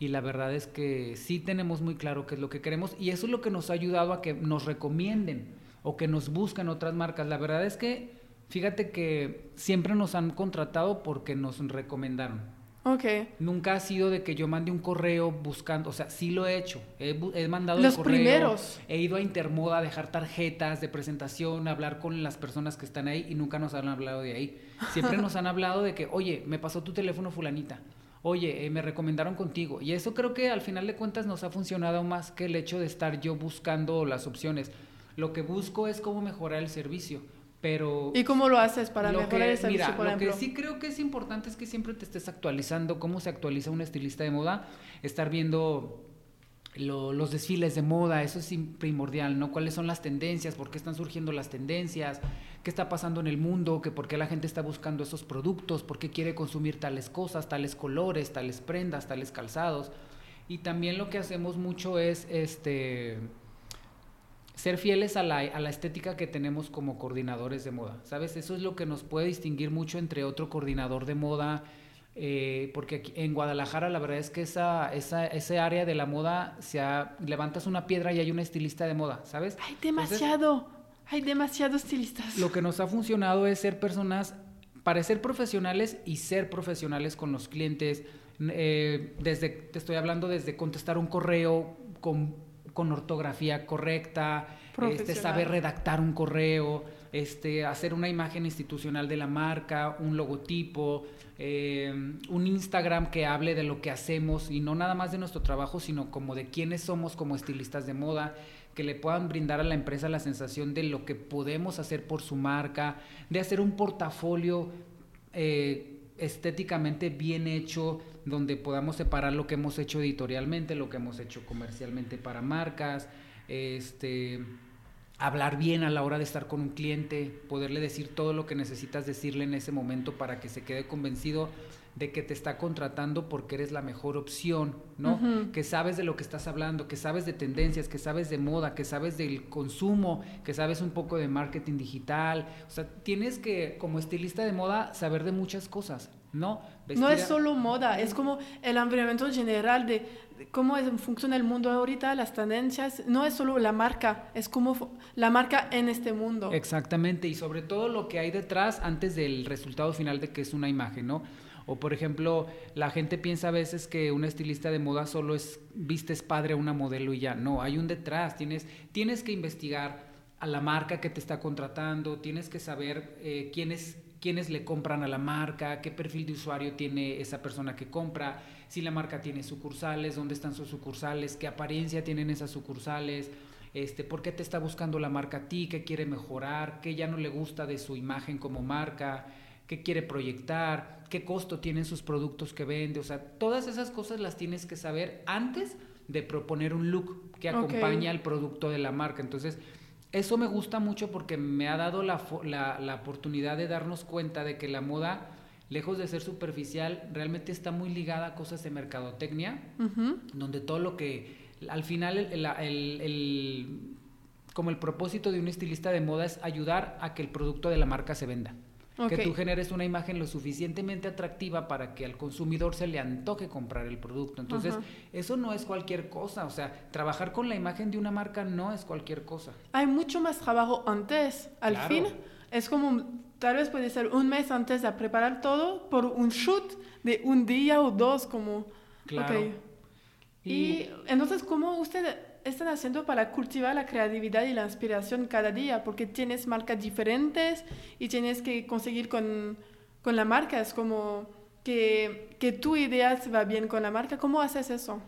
y la verdad es que sí tenemos muy claro qué es lo que queremos y eso es lo que nos ha ayudado a que nos recomienden o que nos busquen otras marcas. La verdad es que Fíjate que siempre nos han contratado porque nos recomendaron. Ok. Nunca ha sido de que yo mande un correo buscando, o sea, sí lo he hecho. He, mandado Los el correo, primeros. He ido a Intermoda a dejar tarjetas de presentación, a hablar con las personas que están ahí y nunca nos han hablado de ahí. Siempre nos han hablado de que, oye, me pasó tu teléfono fulanita. Oye, eh, me recomendaron contigo. Y eso creo que al final de cuentas nos ha funcionado más que el hecho de estar yo buscando las opciones. Lo que busco es cómo mejorar el servicio pero ¿Y cómo lo haces para mejorar el servicio, mira, por lo que sí creo que es importante es que siempre te estés actualizando cómo se actualiza un estilista de moda, estar viendo los desfiles de moda, eso es primordial, ¿no? ¿Cuáles son las tendencias? ¿Por qué están surgiendo las tendencias? ¿Qué está pasando en el mundo? ¿Que ¿Por qué la gente está buscando esos productos? ¿Por qué quiere consumir tales cosas, tales colores, tales prendas, tales calzados? Y también lo que hacemos mucho es este ser fieles a la, estética que tenemos como coordinadores de moda, ¿sabes? Eso es lo que nos puede distinguir mucho entre otro coordinador de moda, eh, porque aquí, en Guadalajara la verdad es que esa, esa, ese área de la moda, se levantas una piedra y hay un estilista de moda, ¿sabes? Hay demasiado, hay demasiados estilistas. Lo que nos ha funcionado es ser personas, parecer profesionales y ser profesionales con los clientes. Eh, desde, te estoy hablando desde contestar un correo con con ortografía correcta, este, saber redactar un correo, este, hacer una imagen institucional de la marca, un logotipo, eh, un Instagram que hable de lo que hacemos y no nada más de nuestro trabajo, sino como de quiénes somos como estilistas de moda, que le puedan brindar a la empresa la sensación de lo que podemos hacer por su marca, de hacer un portafolio eh, estéticamente bien hecho, donde podamos separar lo que hemos hecho editorialmente, lo que hemos hecho comercialmente para marcas, este hablar bien a la hora de estar con un cliente, poderle decir todo lo que necesitas decirle en ese momento para que se quede convencido de que te está contratando porque eres la mejor opción, ¿no? Que sabes de lo que estás hablando, que sabes de tendencias, que sabes de moda, que sabes del consumo, que sabes un poco de marketing digital. O sea, tienes que, como estilista de moda, saber de muchas cosas, ¿no? No es solo moda, es como el ambiente general de cómo funciona el mundo ahorita, las tendencias. No es solo la marca, es como la marca en este mundo. Exactamente, y sobre todo lo que hay detrás antes del resultado final de que es una imagen, ¿no? O por ejemplo, la gente piensa a veces que un estilista de moda solo es vistes padre a una modelo y ya. No, hay un detrás. Tienes, tienes que investigar a la marca que te está contratando, tienes que saber eh, quiénes, quiénes le compran a la marca, qué perfil de usuario tiene esa persona que compra, si la marca tiene sucursales, dónde están sus sucursales, qué apariencia tienen esas sucursales. Este, por qué te está buscando la marca a ti, qué quiere mejorar, qué ya no le gusta de su imagen como marca, qué quiere proyectar, qué costo tienen sus productos que vende, o sea, todas esas cosas las tienes que saber antes de proponer un look que acompañe al producto de la marca. Entonces, eso me gusta mucho porque me ha dado la, la, oportunidad de darnos cuenta de que la moda, lejos de ser superficial, realmente está muy ligada a cosas de mercadotecnia, donde todo lo que, al final, el, el, como el propósito de un estilista de moda es ayudar a que el producto de la marca se venda. Que tú generes una imagen lo suficientemente atractiva para que al consumidor se le antoje comprar el producto. Entonces, eso no es cualquier cosa. O sea, trabajar con la imagen de una marca no es cualquier cosa. Hay mucho más trabajo antes. Al fin, es como, tal vez puede ser un mes antes de preparar todo por un shoot de un día o dos, como... Claro. Y, y entonces, ¿cómo usted están haciendo para cultivar la creatividad y la inspiración cada día? Porque tienes marcas diferentes y tienes que conseguir con, con la marca. Es como que, que tu idea se va bien con la marca. ¿Cómo haces eso?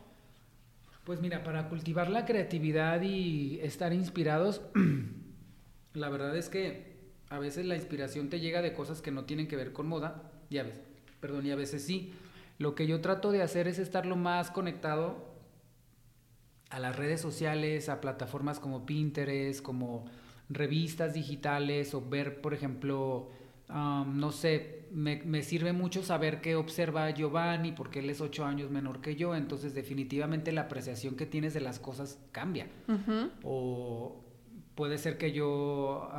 Pues mira, para cultivar la creatividad y estar inspirados, la verdad es que a veces la inspiración te llega de cosas que no tienen que ver con moda, ya ves, perdón, y a veces sí. Lo que yo trato de hacer es estar lo más conectado a las redes sociales, a plataformas como Pinterest, como revistas digitales o ver, por ejemplo, no sé, me, sirve mucho saber qué observa Giovanni porque él es ocho años menor que yo, entonces definitivamente la apreciación que tienes de las cosas cambia. O puede ser que yo,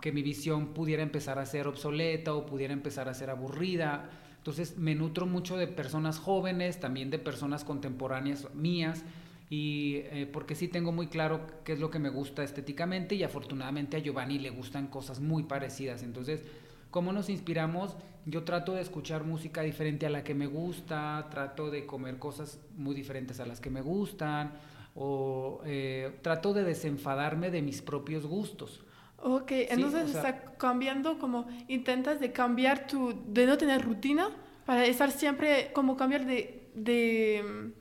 que mi visión pudiera empezar a ser obsoleta o pudiera empezar a ser aburrida. Entonces me nutro mucho de personas jóvenes, también de personas contemporáneas mías y eh, porque sí tengo muy claro qué es lo que me gusta estéticamente y afortunadamente a Giovanni le gustan cosas muy parecidas. Entonces, ¿cómo nos inspiramos? Yo trato de escuchar música diferente a la que me gusta, trato de comer cosas muy diferentes a las que me gustan o eh, trato de desenfadarme de mis propios gustos. Ok, entonces está cambiando como intentas de cambiar tu, de no tener rutina para estar siempre como cambiar de, de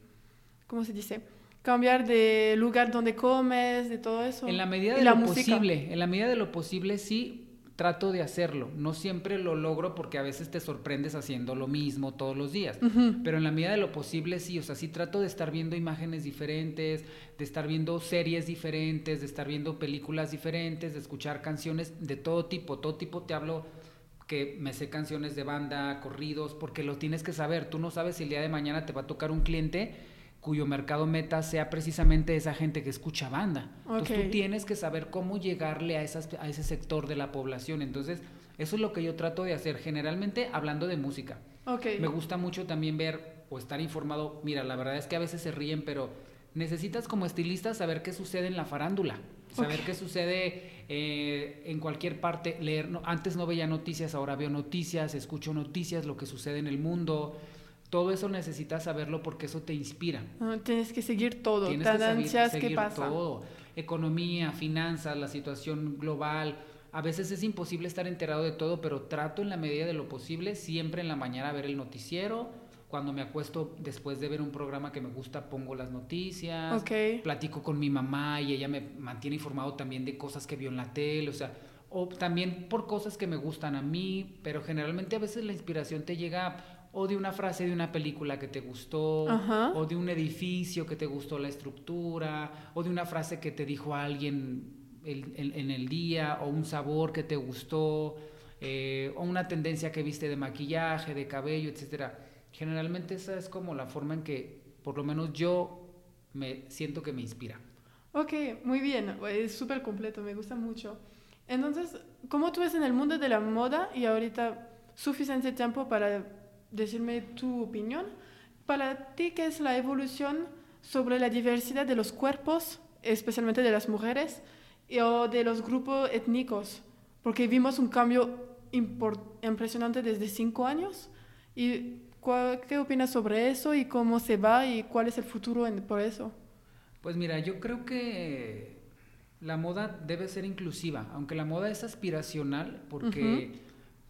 ¿cómo se dice? Cambiar de lugar donde comes, de todo eso. En la medida de lo posible, en la medida de lo posible sí trato de hacerlo. No siempre lo logro porque a veces te sorprendes haciendo lo mismo todos los días. Pero en la medida de lo posible sí, o sea, sí trato de estar viendo imágenes diferentes, de estar viendo series diferentes, de estar viendo películas diferentes, de escuchar canciones de todo tipo. Todo tipo te hablo que me sé canciones de banda, corridos, porque lo tienes que saber. Tú no sabes si el día de mañana te va a tocar un cliente cuyo mercado meta sea precisamente esa gente que escucha banda. Entonces tú tienes que saber cómo llegarle a, esas, a ese sector de la población. Entonces, eso es lo que yo trato de hacer, generalmente hablando de música. Me gusta mucho también ver o estar informado. Mira, la verdad es que a veces se ríen, pero necesitas como estilista saber qué sucede en la farándula, saber qué sucede eh, en cualquier parte, leer. antes no veía noticias, ahora veo noticias, escucho noticias, lo que sucede en el mundo todo eso necesitas saberlo porque eso te inspira. Ah, tienes que seguir todo, tienes que seguir pasa? todo. Economía, finanzas, la situación global. A veces es imposible estar enterado de todo, pero trato en la medida de lo posible siempre en la mañana a ver el noticiero. Cuando me acuesto después de ver un programa que me gusta, pongo las noticias. Platico con mi mamá y ella me mantiene informado también de cosas que vio en la tele. O sea, o también por cosas que me gustan a mí, pero generalmente a veces la inspiración te llega o de una frase de una película que te gustó, o de un edificio que te gustó la estructura, o de una frase que te dijo alguien en el día o un sabor que te gustó eh, o una tendencia que viste de maquillaje, de cabello, etcétera. Generalmente esa es como la forma en que, por lo menos yo, me siento que me inspira. Ok, muy bien, es súper completo, me gusta mucho. Entonces, ¿cómo tú ves en el mundo de la moda y ahorita suficiente tiempo para decirme tu opinión? Para ti, ¿qué es la evolución sobre la diversidad de los cuerpos, especialmente de las mujeres, o de los grupos étnicos? Porque vimos un cambio impresionante desde cinco años. ¿Y qué opinas sobre eso y cómo se va y cuál es el futuro por eso? Pues mira, yo creo que la moda debe ser inclusiva, aunque la moda es aspiracional, porque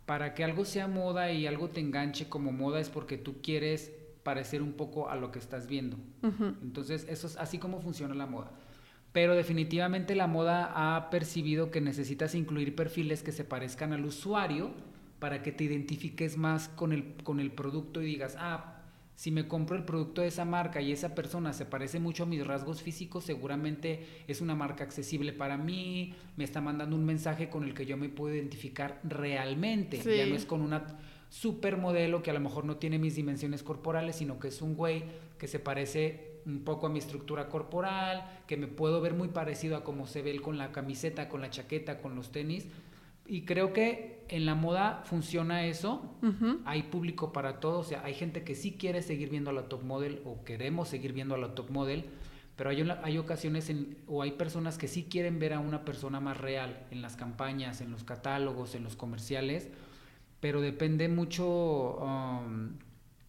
para que algo sea moda y algo te enganche como moda es porque tú quieres parecer un poco a lo que estás viendo. Entonces, eso es así como funciona la moda. Pero definitivamente la moda ha percibido que necesitas incluir perfiles que se parezcan al usuario para que te identifiques más con el, con el producto y digas, ah, si me compro el producto de esa marca y esa persona se parece mucho a mis rasgos físicos, seguramente es una marca accesible para mí, me está mandando un mensaje con el que yo me puedo identificar realmente. Ya no es con una supermodelo que a lo mejor no tiene mis dimensiones corporales, sino que es un güey que se parece un poco a mi estructura corporal, que me puedo ver muy parecido a cómo se ve él con la camiseta, con la chaqueta, con los tenis. Y creo que en la moda funciona eso. Hay público para todo. O sea, hay gente que sí quiere seguir viendo a la top model o queremos seguir viendo a la top model. Pero hay, hay ocasiones en, o hay personas que sí quieren ver a una persona más real en las campañas, en los catálogos, en los comerciales. Pero depende mucho, um,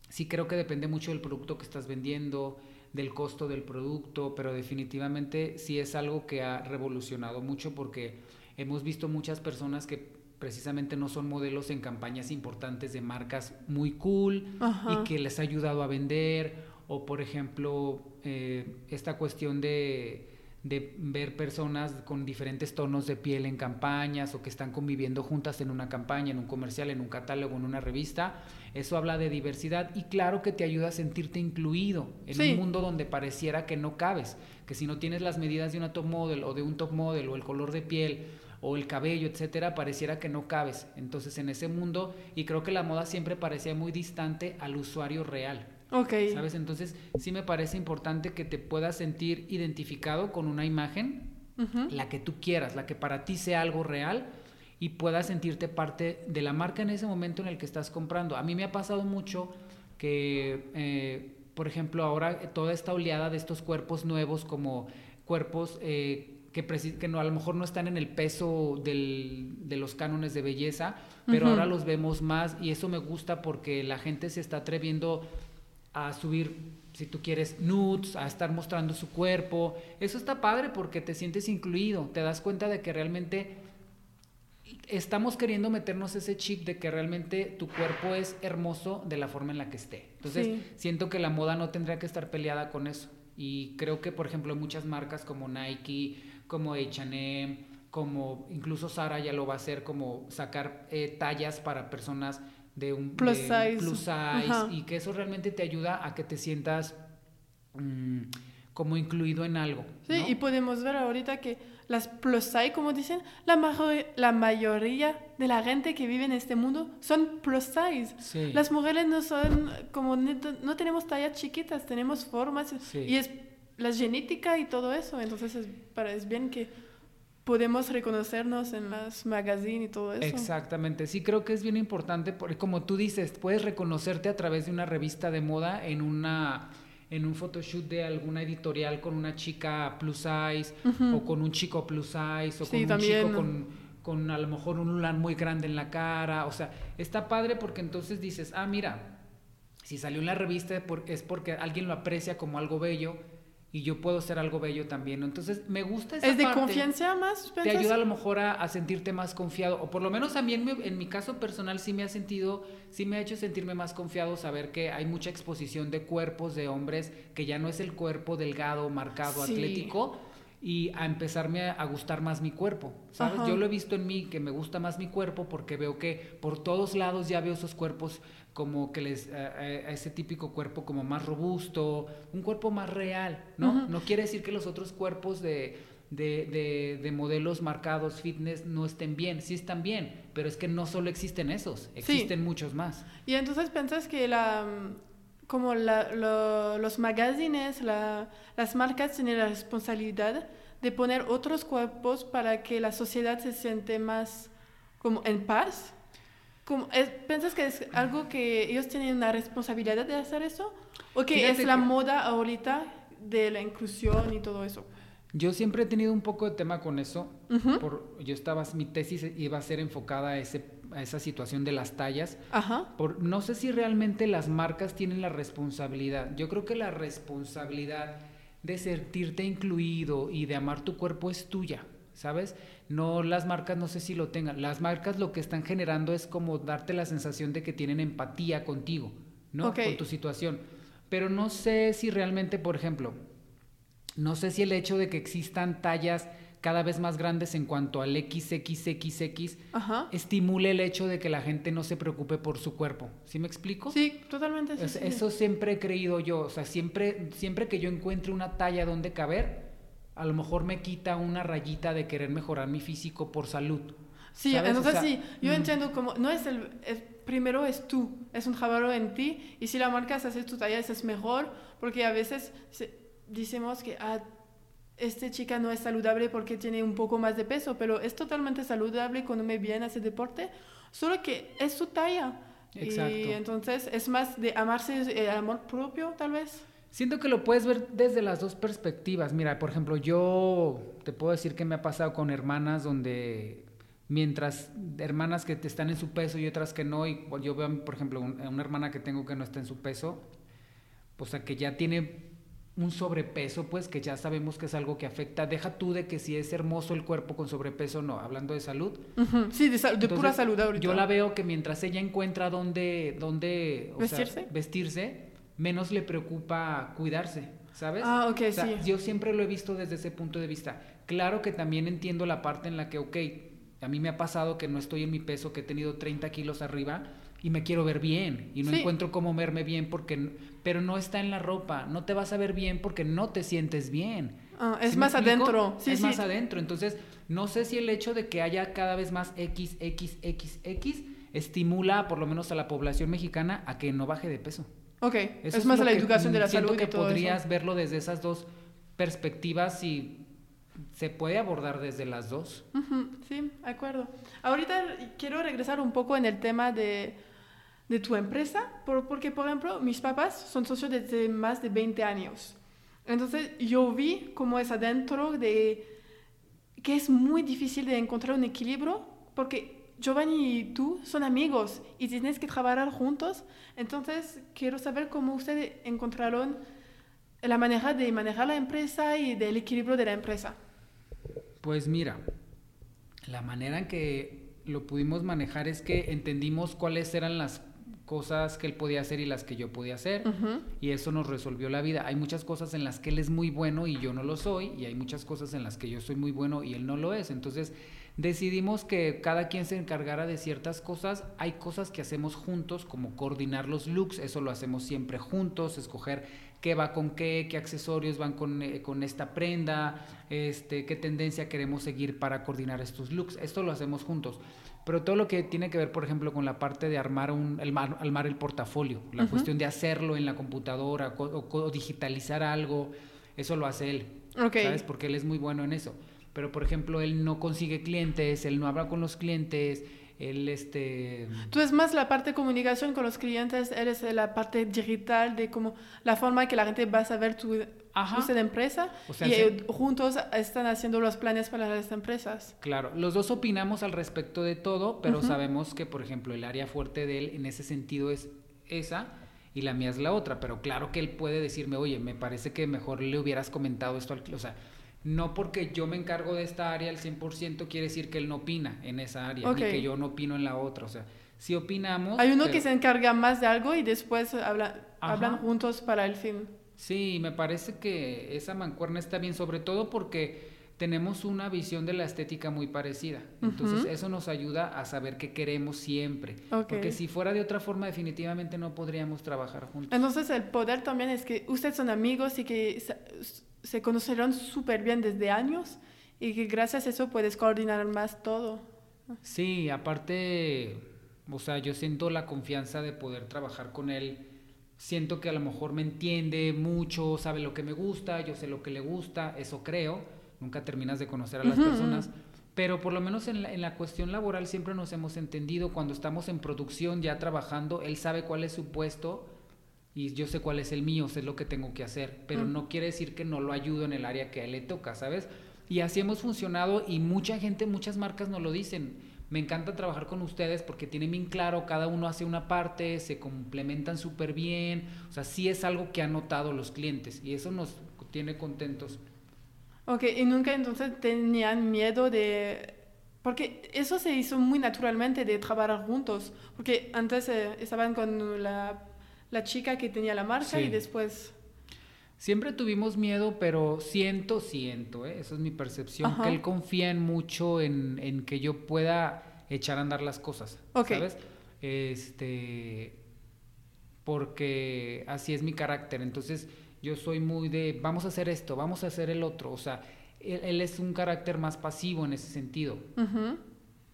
sí creo que depende mucho del producto que estás vendiendo, del costo del producto, pero definitivamente sí es algo que ha revolucionado mucho porque hemos visto muchas personas que precisamente no son modelos en campañas importantes de marcas muy cool y que les ha ayudado a vender. O por ejemplo eh, esta cuestión de de ver personas con diferentes tonos de piel en campañas o que están conviviendo juntas en una campaña, en un comercial, en un catálogo, en una revista. Eso habla de diversidad y claro que te ayuda a sentirte incluido en un mundo donde pareciera que no cabes, que si no tienes las medidas de una top model o de un top model o el color de piel o el cabello, etcétera, pareciera que no cabes. Entonces, en ese mundo y creo que la moda siempre parecía muy distante al usuario real. Ok. ¿Sabes? Entonces, sí me parece importante que te puedas sentir identificado con una imagen, la que tú quieras, la que para ti sea algo real y puedas sentirte parte de la marca en ese momento en el que estás comprando. A mí me ha pasado mucho que, eh, por ejemplo, ahora toda esta oleada de estos cuerpos nuevos como cuerpos eh, que, que no, a lo mejor no están en el peso del, de los cánones de belleza, pero ahora los vemos más y eso me gusta porque la gente se está atreviendo a subir, si tú quieres, nudes, a estar mostrando su cuerpo. Eso está padre porque te sientes incluido, te das cuenta de que realmente estamos queriendo meternos ese chip de que realmente tu cuerpo es hermoso de la forma en la que esté. Entonces, siento que la moda no tendría que estar peleada con eso. Y creo que, por ejemplo, muchas marcas como Nike, como H&M, como incluso Sara ya lo va a hacer, como sacar eh, tallas para personas de un plus size, plus size y que eso realmente te ayuda a que te sientas mm, como incluido en algo. Sí, y podemos ver ahorita que las plus size, como dicen, la, la mayoría de la gente que vive en este mundo son plus size. Las mujeres no son como, no tenemos tallas chiquitas, tenemos formas y es la genética y todo eso, entonces es, para, es bien que podemos reconocernos en las magazines y todo eso. Exactamente, sí creo que es bien importante, porque como tú dices, puedes reconocerte a través de una revista de moda en una en un photoshoot de alguna editorial con una chica plus size o con un chico plus size o con un chico con, con a lo mejor un lunar muy grande en la cara, o sea, está padre porque entonces dices, ah, mira, si salió en la revista es porque alguien lo aprecia como algo bello y yo puedo ser algo bello también. Entonces, me gusta esa ¿Es de confianza más? Te ayuda a lo mejor a, sentirte más confiado, o por lo menos a mí en mi, caso personal sí me ha sentido, sí me ha hecho sentirme más confiado saber que hay mucha exposición de cuerpos de hombres, que ya no es el cuerpo delgado, marcado, atlético, y a empezarme a, gustar más mi cuerpo, ¿sabes? Yo lo he visto en mí, que me gusta más mi cuerpo, porque veo que por todos lados ya veo esos cuerpos como que les a, ese típico cuerpo como más robusto, un cuerpo más real, ¿no? No quiere decir que los otros cuerpos de, de, de, modelos marcados fitness no estén bien. Sí están bien, pero es que no solo existen esos, existen muchos más. Y entonces piensas que la, como la, los magazines, la, las marcas tienen la responsabilidad de poner otros cuerpos para que la sociedad se siente más como en paz. Como, ¿Piensas que es algo que ellos tienen una responsabilidad de hacer eso? ¿O que es la moda ahorita de la inclusión y todo eso? Yo siempre he tenido un poco de tema con eso. por, yo estaba, mi tesis iba a ser enfocada a, ese, a esa situación de las tallas. Ajá. Por, no sé si realmente las marcas tienen la responsabilidad. Yo creo que la responsabilidad de sentirte incluido y de amar tu cuerpo es tuya, ¿sabes? No las marcas, no sé si lo tengan. Las marcas lo que están generando es como darte la sensación de que tienen empatía contigo, ¿no? Con tu situación. Pero no sé si realmente, por ejemplo, no sé si el hecho de que existan tallas cada vez más grandes en cuanto al XXXX estimule el hecho de que la gente no se preocupe por su cuerpo. ¿Sí me explico? Sí, totalmente. Eso siempre he creído yo. O sea, siempre, siempre que yo encuentre una talla donde caber, a lo mejor me quita una rayita de querer mejorar mi físico por salud. Sí, entonces sí, yo mm. entiendo como, no es el, primero es tú, es un trabajo en ti, y si la marca hace tu talla, eso es mejor, porque a veces decimos que ah, esta chica no es saludable porque tiene un poco más de peso, pero es totalmente saludable cuando me viene a hacer deporte, solo que es su talla. Exacto. Y entonces es más de amarse, el eh, amor propio, tal vez. Siento que lo puedes ver desde las dos perspectivas. Mira, por ejemplo, yo te puedo decir que me ha pasado con hermanas donde mientras hermanas que están en su peso y otras que no, y yo veo, por ejemplo, una hermana que tengo que no está en su peso, o sea, que ya tiene un sobrepeso, pues que ya sabemos que es algo que afecta. Deja tú de que si es hermoso el cuerpo con sobrepeso, no, hablando de salud. Sí, de, pura salud ahorita. Yo la veo que mientras ella encuentra dónde, dónde ¿Vestirse? vestirse, menos le preocupa cuidarse, ¿sabes? Ah, ok, sí. Yo siempre lo he visto desde ese punto de vista. Claro que también entiendo la parte en la que, ok, a mí me ha pasado que no estoy en mi peso, que he tenido 30 kilos arriba, y me quiero ver bien y no encuentro cómo verme bien porque pero no está en la ropa no te vas a ver bien porque no te sientes bien. Ah, es más adentro. Sí, es más adentro. Entonces no sé si el hecho de que haya cada vez más XXXX estimula por lo menos a la población mexicana a que no baje de peso. Ok, es más a la educación de la salud que podrías verlo desde esas dos perspectivas y se puede abordar desde las dos. sí, de acuerdo. Ahorita quiero regresar un poco en el tema de de tu empresa, porque por ejemplo mis papás son socios desde más de 20 años. Entonces yo vi cómo es adentro de que es muy difícil de encontrar un equilibrio porque Giovanni y tú son amigos y tienes que trabajar juntos. Entonces quiero saber cómo ustedes encontraron la manera de manejar la empresa y del equilibrio de la empresa. Pues mira, la manera en que lo pudimos manejar es que entendimos cuáles eran las cosas que él podía hacer y las que yo podía hacer. Y eso nos resolvió la vida. Hay muchas cosas en las que él es muy bueno y yo no lo soy. Y hay muchas cosas en las que yo soy muy bueno y él no lo es. Entonces decidimos que cada quien se encargara de ciertas cosas. Hay cosas que hacemos juntos, como coordinar los looks. Eso lo hacemos siempre juntos. Escoger qué va con qué, qué accesorios van con, eh, con esta prenda, este, qué tendencia queremos seguir para coordinar estos looks. Esto lo hacemos juntos pero todo lo que tiene que ver, por ejemplo, con la parte de armar, un, el, armar el portafolio, la cuestión de hacerlo en la computadora o, digitalizar algo, eso lo hace él. ¿Sabes? Porque él es muy bueno en eso. Pero, por ejemplo, él no consigue clientes, él no habla con los clientes, él este tú es más la parte de comunicación con los clientes eres la parte digital de cómo la forma que la gente va a saber tu Ajá. empresa y eh, juntos están haciendo los planes para las empresas claro los dos opinamos al respecto de todo pero sabemos que por ejemplo el área fuerte de él en ese sentido es esa y la mía es la otra pero claro que él puede decirme oye me parece que mejor le hubieras comentado esto al o sea no porque yo me encargo de esta área al 100% quiere decir que él no opina en esa área, ni que yo no opino en la otra. O sea, si opinamos... Hay uno que se encarga más de algo y después habla, hablan juntos para el fin. Sí, me parece que esa mancuerna está bien, sobre todo porque tenemos una visión de la estética muy parecida. Entonces, eso nos ayuda a saber qué queremos siempre. Porque si fuera de otra forma, definitivamente no podríamos trabajar juntos. Entonces, el poder también es que ustedes son amigos y que se conocieron súper bien desde años y que gracias a eso puedes coordinar más todo. Sí, aparte, o sea, yo siento la confianza de poder trabajar con él. Siento que a lo mejor me entiende mucho, sabe lo que me gusta, yo sé lo que le gusta, eso creo. Nunca terminas de conocer a las personas. Pero por lo menos en la, en la, cuestión laboral siempre nos hemos entendido. Cuando estamos en producción ya trabajando, él sabe cuál es su puesto y yo sé cuál es el mío, sé lo que tengo que hacer. Pero no quiere decir que no lo ayudo en el área que a él le toca, ¿sabes? Y así hemos funcionado y mucha gente, muchas marcas nos lo dicen. Me encanta trabajar con ustedes porque tienen bien claro, cada uno hace una parte, se complementan súper bien. O sea, sí es algo que han notado los clientes y eso nos tiene contentos. Ok, y nunca entonces tenían miedo de... Porque eso se hizo muy naturalmente de trabajar juntos. Porque antes eh, estaban con la, la, chica que tenía la marca y después... Siempre tuvimos miedo, pero siento, siento, ¿eh? eso es mi percepción, que él confía en mucho en, en, que yo pueda echar a andar las cosas, ¿sabes? Este, porque así es mi carácter, entonces yo soy muy de, vamos a hacer esto, vamos a hacer el otro, o sea, él, es un carácter más pasivo en ese sentido.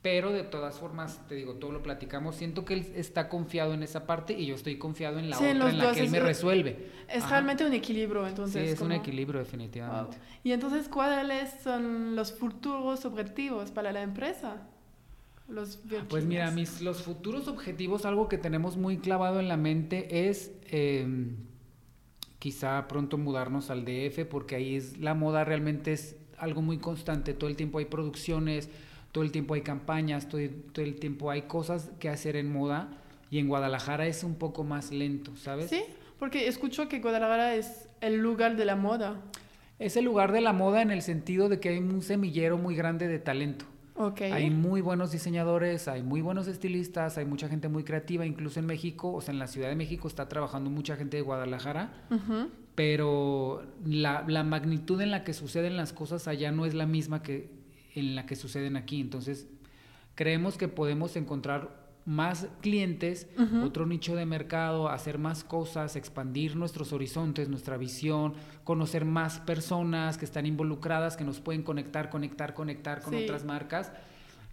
Pero de todas formas, te digo, todo lo platicamos. Siento que él está confiado en esa parte y yo estoy confiado en la otra, en la que él me resuelve. Es realmente un equilibrio, entonces. Sí, es un equilibrio, definitivamente. Y entonces, ¿cuáles son los futuros objetivos para la empresa? Los pues mira, mis, los futuros objetivos, algo que tenemos muy clavado en la mente es em, quizá pronto mudarnos al DF, porque ahí es la moda realmente es algo muy constante. Todo el tiempo hay producciones todo el tiempo hay campañas, todo, el tiempo hay cosas que hacer en moda y en Guadalajara es un poco más lento, ¿sabes? Sí, porque escucho que Guadalajara es el lugar de la moda. Es el lugar de la moda en el sentido de que hay un semillero muy grande de talento. Okay. Hay muy buenos diseñadores, hay muy buenos estilistas, hay mucha gente muy creativa, incluso en México, o sea, en la Ciudad de México está trabajando mucha gente de Guadalajara, pero la, la, magnitud en la que suceden las cosas allá no es la misma que en la que suceden aquí. Entonces, creemos que podemos encontrar más clientes, otro nicho de mercado, hacer más cosas, expandir nuestros horizontes, nuestra visión, conocer más personas que están involucradas, que nos pueden conectar, conectar, conectar con otras marcas.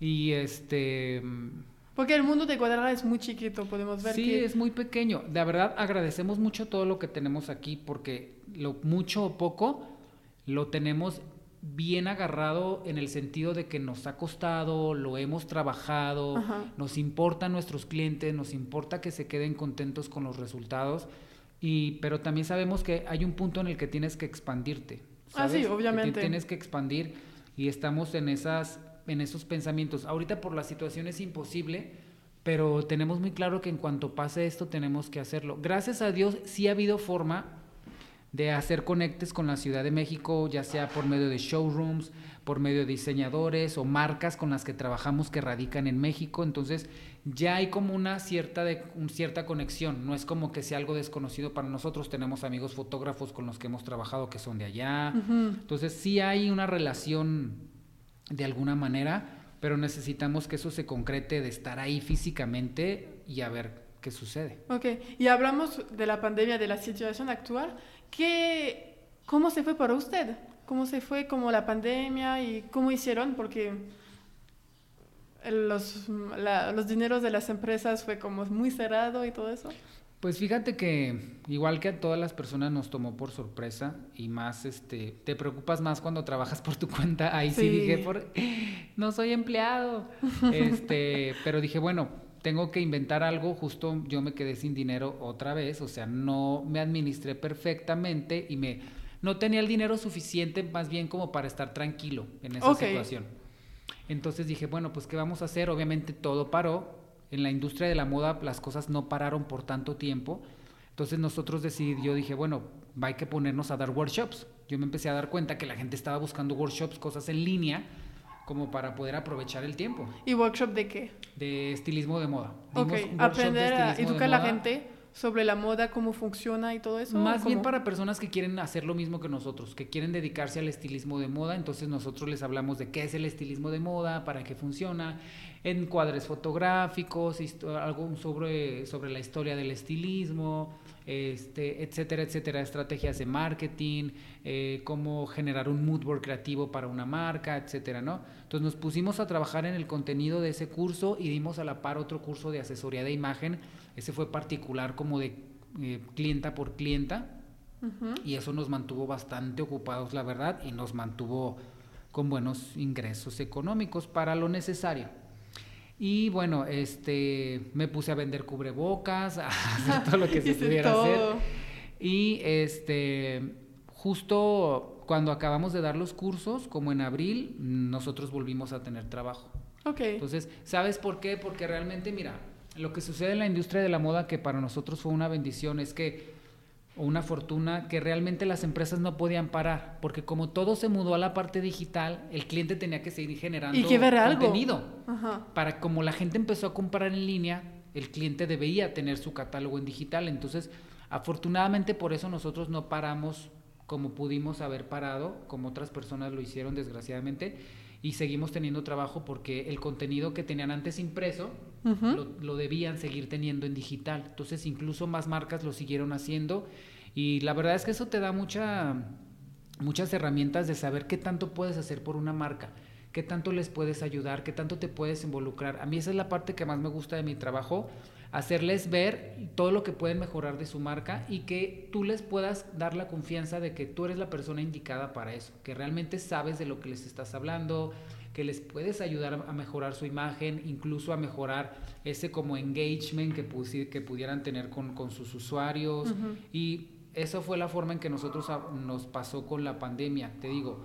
Y este... Porque el mundo de Guadalajara es muy chiquito, podemos ver. Sí, es muy pequeño. De verdad agradecemos mucho todo lo que tenemos aquí porque lo mucho o poco lo tenemos bien agarrado en el sentido de que nos ha costado, lo hemos trabajado, nos importan nuestros clientes, nos importa que se queden contentos con los resultados, y, pero también sabemos que hay un punto en el que tienes que expandirte. Ah, sí, obviamente. tienes que expandir y estamos en, esas, en esos pensamientos. Ahorita por la situación es imposible, pero tenemos muy claro que en cuanto pase esto tenemos que hacerlo. Gracias a Dios sí ha habido forma de hacer conectes con la Ciudad de México, ya sea por medio de showrooms, por medio de diseñadores o marcas con las que trabajamos que radican en México. Entonces ya hay como una cierta, de, cierta conexión, no es como que sea algo desconocido para nosotros. Tenemos amigos fotógrafos con los que hemos trabajado que son de allá. Entonces sí hay una relación de alguna manera, pero necesitamos que eso se concrete de estar ahí físicamente y a ver qué sucede. Ok, y hablamos de la pandemia, de la situación actual. ¿Qué, ¿Cómo se fue para usted? ¿Cómo se fue como la pandemia y cómo hicieron? Porque los, los dineros de las empresas fue como muy cerrado y todo eso. Pues fíjate que igual que a todas las personas nos tomó por sorpresa y más este te preocupas más cuando trabajas por tu cuenta. Ahí sí, dije por no soy empleado. Este, pero dije, bueno, tengo que inventar algo, justo yo me quedé sin dinero otra vez, o sea, no me administré perfectamente y me no tenía el dinero suficiente más bien como para estar tranquilo en esa situación. Entonces dije, bueno, pues ¿qué vamos a hacer? Obviamente todo paró. En la industria de la moda las cosas no pararon por tanto tiempo. Entonces nosotros decidimos, yo dije, bueno, hay que ponernos a dar workshops. Yo me empecé a dar cuenta que la gente estaba buscando workshops, cosas en línea, como para poder aprovechar el tiempo. ¿Y workshop de qué? De estilismo de moda. Ok, aprender a educar a la gente sobre la moda, cómo funciona y todo eso. Más bien para personas que quieren hacer lo mismo que nosotros, que quieren dedicarse al estilismo de moda, entonces nosotros les hablamos de qué es el estilismo de moda, para qué funciona, encuadres fotográficos, algo sobre, sobre la historia del estilismo, este, etcétera, etcétera, estrategias de marketing, eh, cómo generar un mood board creativo para una marca, etcétera, ¿no? Entonces nos pusimos a trabajar en el contenido de ese curso y dimos a la par otro curso de asesoría de imagen. Ese fue particular como de eh, clienta por clienta y eso nos mantuvo bastante ocupados, la verdad, y nos mantuvo con buenos ingresos económicos para lo necesario. Y bueno, este, me puse a vender cubrebocas, a hacer todo lo que se pudiera hacer. Y este, justo cuando acabamos de dar los cursos, como en abril, nosotros volvimos a tener trabajo. Ok. Entonces, ¿sabes por qué? Porque realmente, mira, lo que sucede en la industria de la moda, que para nosotros fue una bendición, es que o una fortuna que realmente las empresas no podían parar, porque como todo se mudó a la parte digital, el cliente tenía que seguir generando ¿Y que ver contenido. Para como la gente empezó a comprar en línea, el cliente debía tener su catálogo en digital, entonces afortunadamente por eso nosotros no paramos como pudimos haber parado, como otras personas lo hicieron desgraciadamente, y seguimos teniendo trabajo porque el contenido que tenían antes impreso lo, debían seguir teniendo en digital. Entonces incluso más marcas lo siguieron haciendo y la verdad es que eso te da mucha, muchas herramientas de saber qué tanto puedes hacer por una marca qué tanto les puedes ayudar, qué tanto te puedes involucrar. A mí esa es la parte que más me gusta de mi trabajo, hacerles ver todo lo que pueden mejorar de su marca y que tú les puedas dar la confianza de que tú eres la persona indicada para eso, que realmente sabes de lo que les estás hablando, que les puedes ayudar a mejorar su imagen, incluso a mejorar ese como engagement que, que pudieran tener con, sus usuarios. Y eso fue la forma en que nosotros nos pasó con la pandemia. Te digo,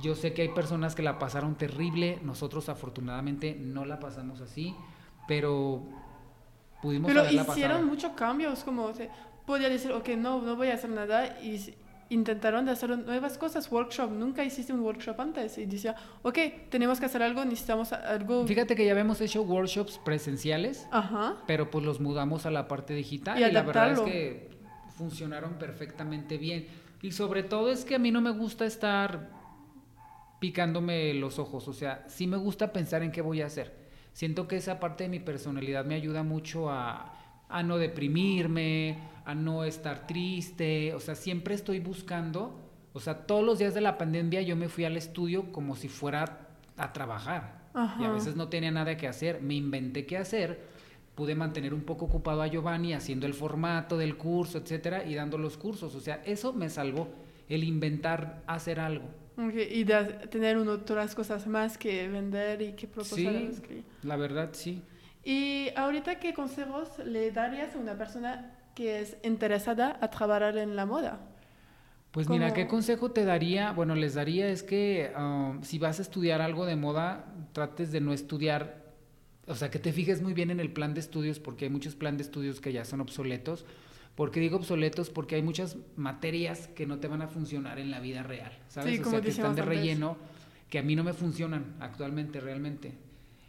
yo sé que hay personas que la pasaron terrible, nosotros afortunadamente no la pasamos así, pero pudimos pero hicieron muchos cambios, como se podía decir, ok, no, no voy a hacer nada y intentaron de hacer nuevas cosas, workshop, nunca hiciste un workshop antes y decía, ok, tenemos que hacer algo, necesitamos algo. Fíjate que ya habíamos hecho workshops presenciales, pero pues los mudamos a la parte digital y, y la verdad es que funcionaron perfectamente bien. Y sobre todo es que a mí no me gusta estar picándome los ojos, o sea, sí me gusta pensar en qué voy a hacer. Siento que esa parte de mi personalidad me ayuda mucho a, a no deprimirme, a no estar triste, o sea, siempre estoy buscando, o sea, todos los días de la pandemia yo me fui al estudio como si fuera a trabajar. Y a veces no tenía nada que hacer, me inventé qué hacer, pude mantener un poco ocupado a Giovanni haciendo el formato del curso, etcétera, y dando los cursos, o sea, eso me salvó, el inventar hacer algo. Y de tener otras cosas más que vender y que proponer. Sí, la verdad, sí. ¿Y ahorita qué consejos le darías a una persona que es interesada a trabajar en la moda? Pues mira, ¿qué consejo te daría? Bueno, les daría es que um, si vas a estudiar algo de moda, trates de no estudiar, o sea, que te fijes muy bien en el plan de estudios, porque hay muchos planes de estudios que ya son obsoletos ¿Por qué digo obsoletos? Porque hay muchas materias que no te van a funcionar en la vida real, ¿sabes? o sea, que están de relleno, que a mí no me funcionan actualmente realmente.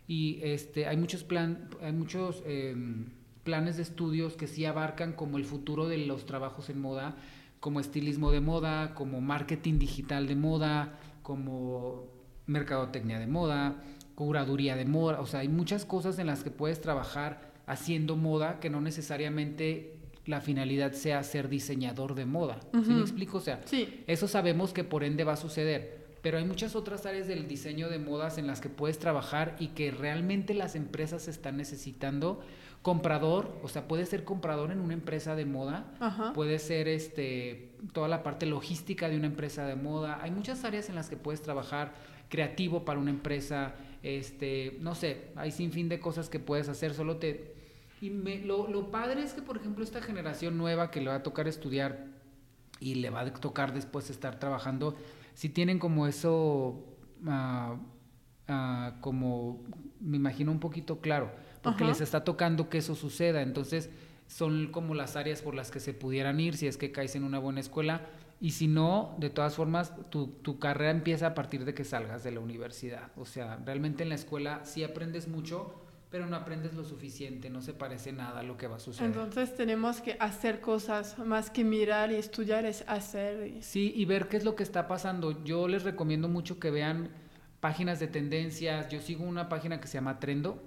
Y este, hay muchos, plan, hay muchos em, planes de estudios que sí abarcan como el futuro de los trabajos en moda, como estilismo de moda, como marketing digital de moda, como mercadotecnia de moda, curaduría de moda, o sea, hay muchas cosas en las que puedes trabajar haciendo moda que no necesariamente la finalidad sea ser diseñador de moda. ¿Sí me explico? O sea, eso sabemos que por ende va a suceder. Pero hay muchas otras áreas del diseño de modas en las que puedes trabajar y que realmente las empresas están necesitando. Comprador, o sea, puede ser comprador en una empresa de moda, puede ser este toda la parte logística de una empresa de moda. Hay muchas áreas en las que puedes trabajar creativo para una empresa, este, no sé, hay sin fin de cosas que puedes hacer, solo te y me, lo, lo padre es que, por ejemplo, esta generación nueva que le va a tocar estudiar y le va a tocar después estar trabajando, si tienen como eso, ah, ah, como me imagino un poquito claro, porque les está tocando que eso suceda. Entonces, son como las áreas por las que se pudieran ir si es que caes en una buena escuela. Y si no, de todas formas, tu, tu carrera empieza a partir de que salgas de la universidad. O sea, realmente en la escuela sí aprendes mucho, pero no aprendes lo suficiente, no se parece nada a lo que va a suceder. Entonces tenemos que hacer cosas más que mirar y estudiar, es hacer. Sí, y ver qué es lo que está pasando. Yo les recomiendo mucho que vean páginas de tendencias. Yo sigo una página que se llama Trendo,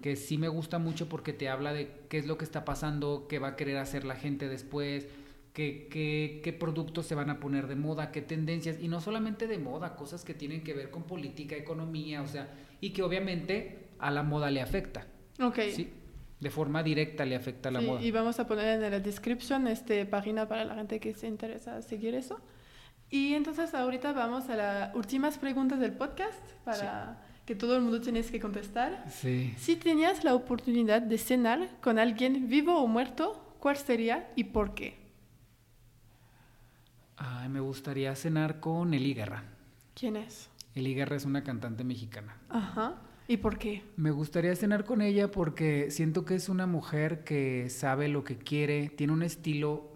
que sí me gusta mucho porque te habla de qué es lo que está pasando, qué va a querer hacer la gente después, qué, qué, qué productos se van a poner de moda, qué tendencias, y no solamente de moda, cosas que tienen que ver con política, economía, o sea, y que obviamente a la moda le afecta. Ok. Sí, de forma directa le afecta a la moda. Y vamos a poner en la descripción esta página para la gente que se interesa seguir eso. Y entonces ahorita vamos a las últimas preguntas del podcast para que todo el mundo tienes que contestar. Sí. Si tenías la oportunidad de cenar con alguien vivo o muerto, ¿cuál sería y por qué? Ay, me gustaría cenar con Eli Guerra. ¿Quién es? Eli Guerra es una cantante mexicana. Ajá. ¿Y por qué? Me gustaría cenar con ella porque siento que es una mujer que sabe lo que quiere, tiene un estilo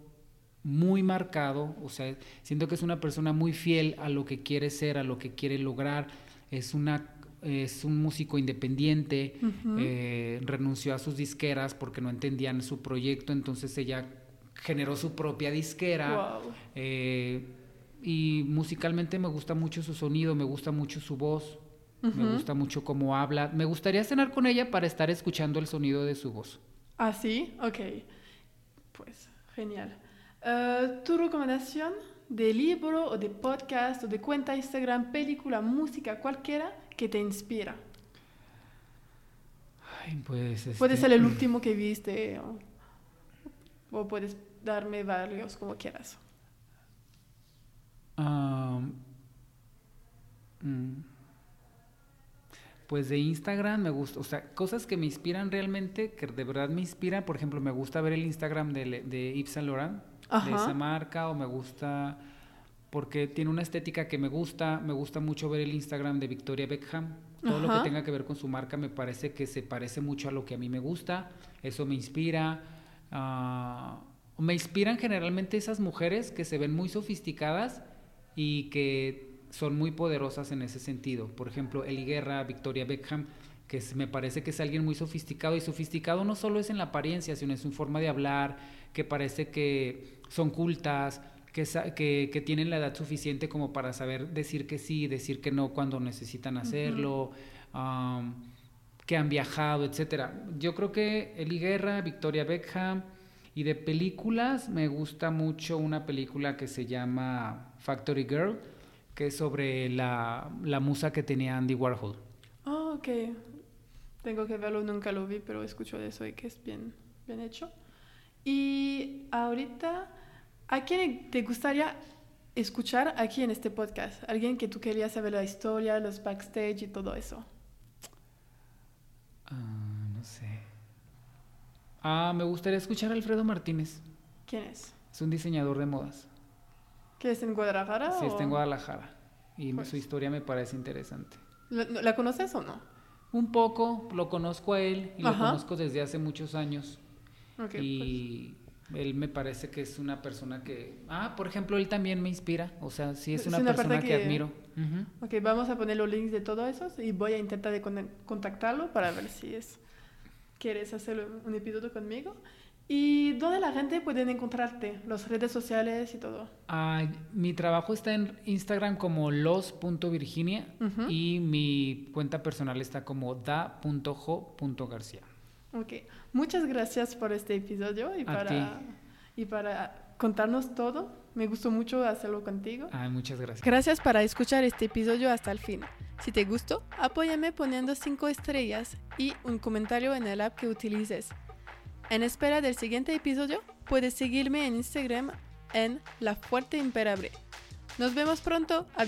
muy marcado, o sea, siento que es una persona muy fiel a lo que quiere ser, a lo que quiere lograr, es una es un músico independiente, eh, renunció a sus disqueras porque no entendían su proyecto, entonces ella generó su propia disquera. Eh, y musicalmente me gusta mucho su sonido, me gusta mucho su voz, me gusta mucho cómo habla. Me gustaría cenar con ella para estar escuchando el sonido de su voz. Ah, sí, ok. Pues genial. Eh, ¿Tu recomendación de libro o de podcast o de cuenta Instagram, película, música, cualquiera que te inspira? pues, Puede ser el último que viste o, puedes darme varios como quieras. Mm. Pues de Instagram me gusta, o sea, cosas que me inspiran realmente, que de verdad me inspiran, por ejemplo, me gusta ver el Instagram de, de Yves Saint Laurent, de esa marca o me gusta porque tiene una estética que me gusta, me gusta mucho ver el Instagram de Victoria Beckham, todo lo que tenga que ver con su marca me parece que se parece mucho a lo que a mí me gusta, eso me inspira. Uh, me inspiran generalmente esas mujeres que se ven muy sofisticadas y que son muy poderosas en ese sentido. Por ejemplo, Eli Guerra, Victoria Beckham, que me parece que es alguien muy sofisticado y sofisticado no solo es en la apariencia, sino en su forma de hablar, que parece que son cultas, que, que, tienen la edad suficiente como para saber decir que sí, decir que no cuando necesitan hacerlo, que han viajado, etcétera. Yo creo que Eli Guerra, Victoria Beckham, y de películas me gusta mucho una película que se llama Factory Girl, que es sobre la, la musa que tenía Andy Warhol. Ah, ok. Tengo que verlo, nunca lo vi, pero escucho de eso y que es bien, bien hecho. Y ahorita, ¿a quién te gustaría escuchar aquí en este podcast? Alguien que tú querías saber la historia, los backstage y todo eso. Ah, no sé. Ah, me gustaría escuchar a Alfredo Martínez. ¿Quién es? Es un diseñador de modas. ¿Que es en Guadalajara? Sí, está en Guadalajara. Y su historia me parece interesante. ¿La, conoces o no? Un poco, lo conozco a él y lo conozco desde hace muchos años y pues. él me parece que es una persona que... Ah, por ejemplo, él también me inspira. O sea, sí es una, persona que, admiro. Ok, vamos a poner los links de todo eso y voy a intentar de contactarlo para ver si es quieres hacer un episodio conmigo. ¿Y dónde la gente puede encontrarte? Las redes sociales y todo. Ah, mi trabajo está en Instagram como los.virginia y mi cuenta personal está como da.jo.garcía. Ok, muchas gracias por este episodio y, para, y para contarnos todo. Me gustó mucho hacerlo contigo. Ah, muchas gracias. Gracias para escuchar este episodio hasta el fin. Si te gustó, apóyame poniendo 5 estrellas y un comentario en el app que utilices. En espera del siguiente episodio, puedes seguirme en Instagram en La Fuerte Imperable. Nos vemos pronto. A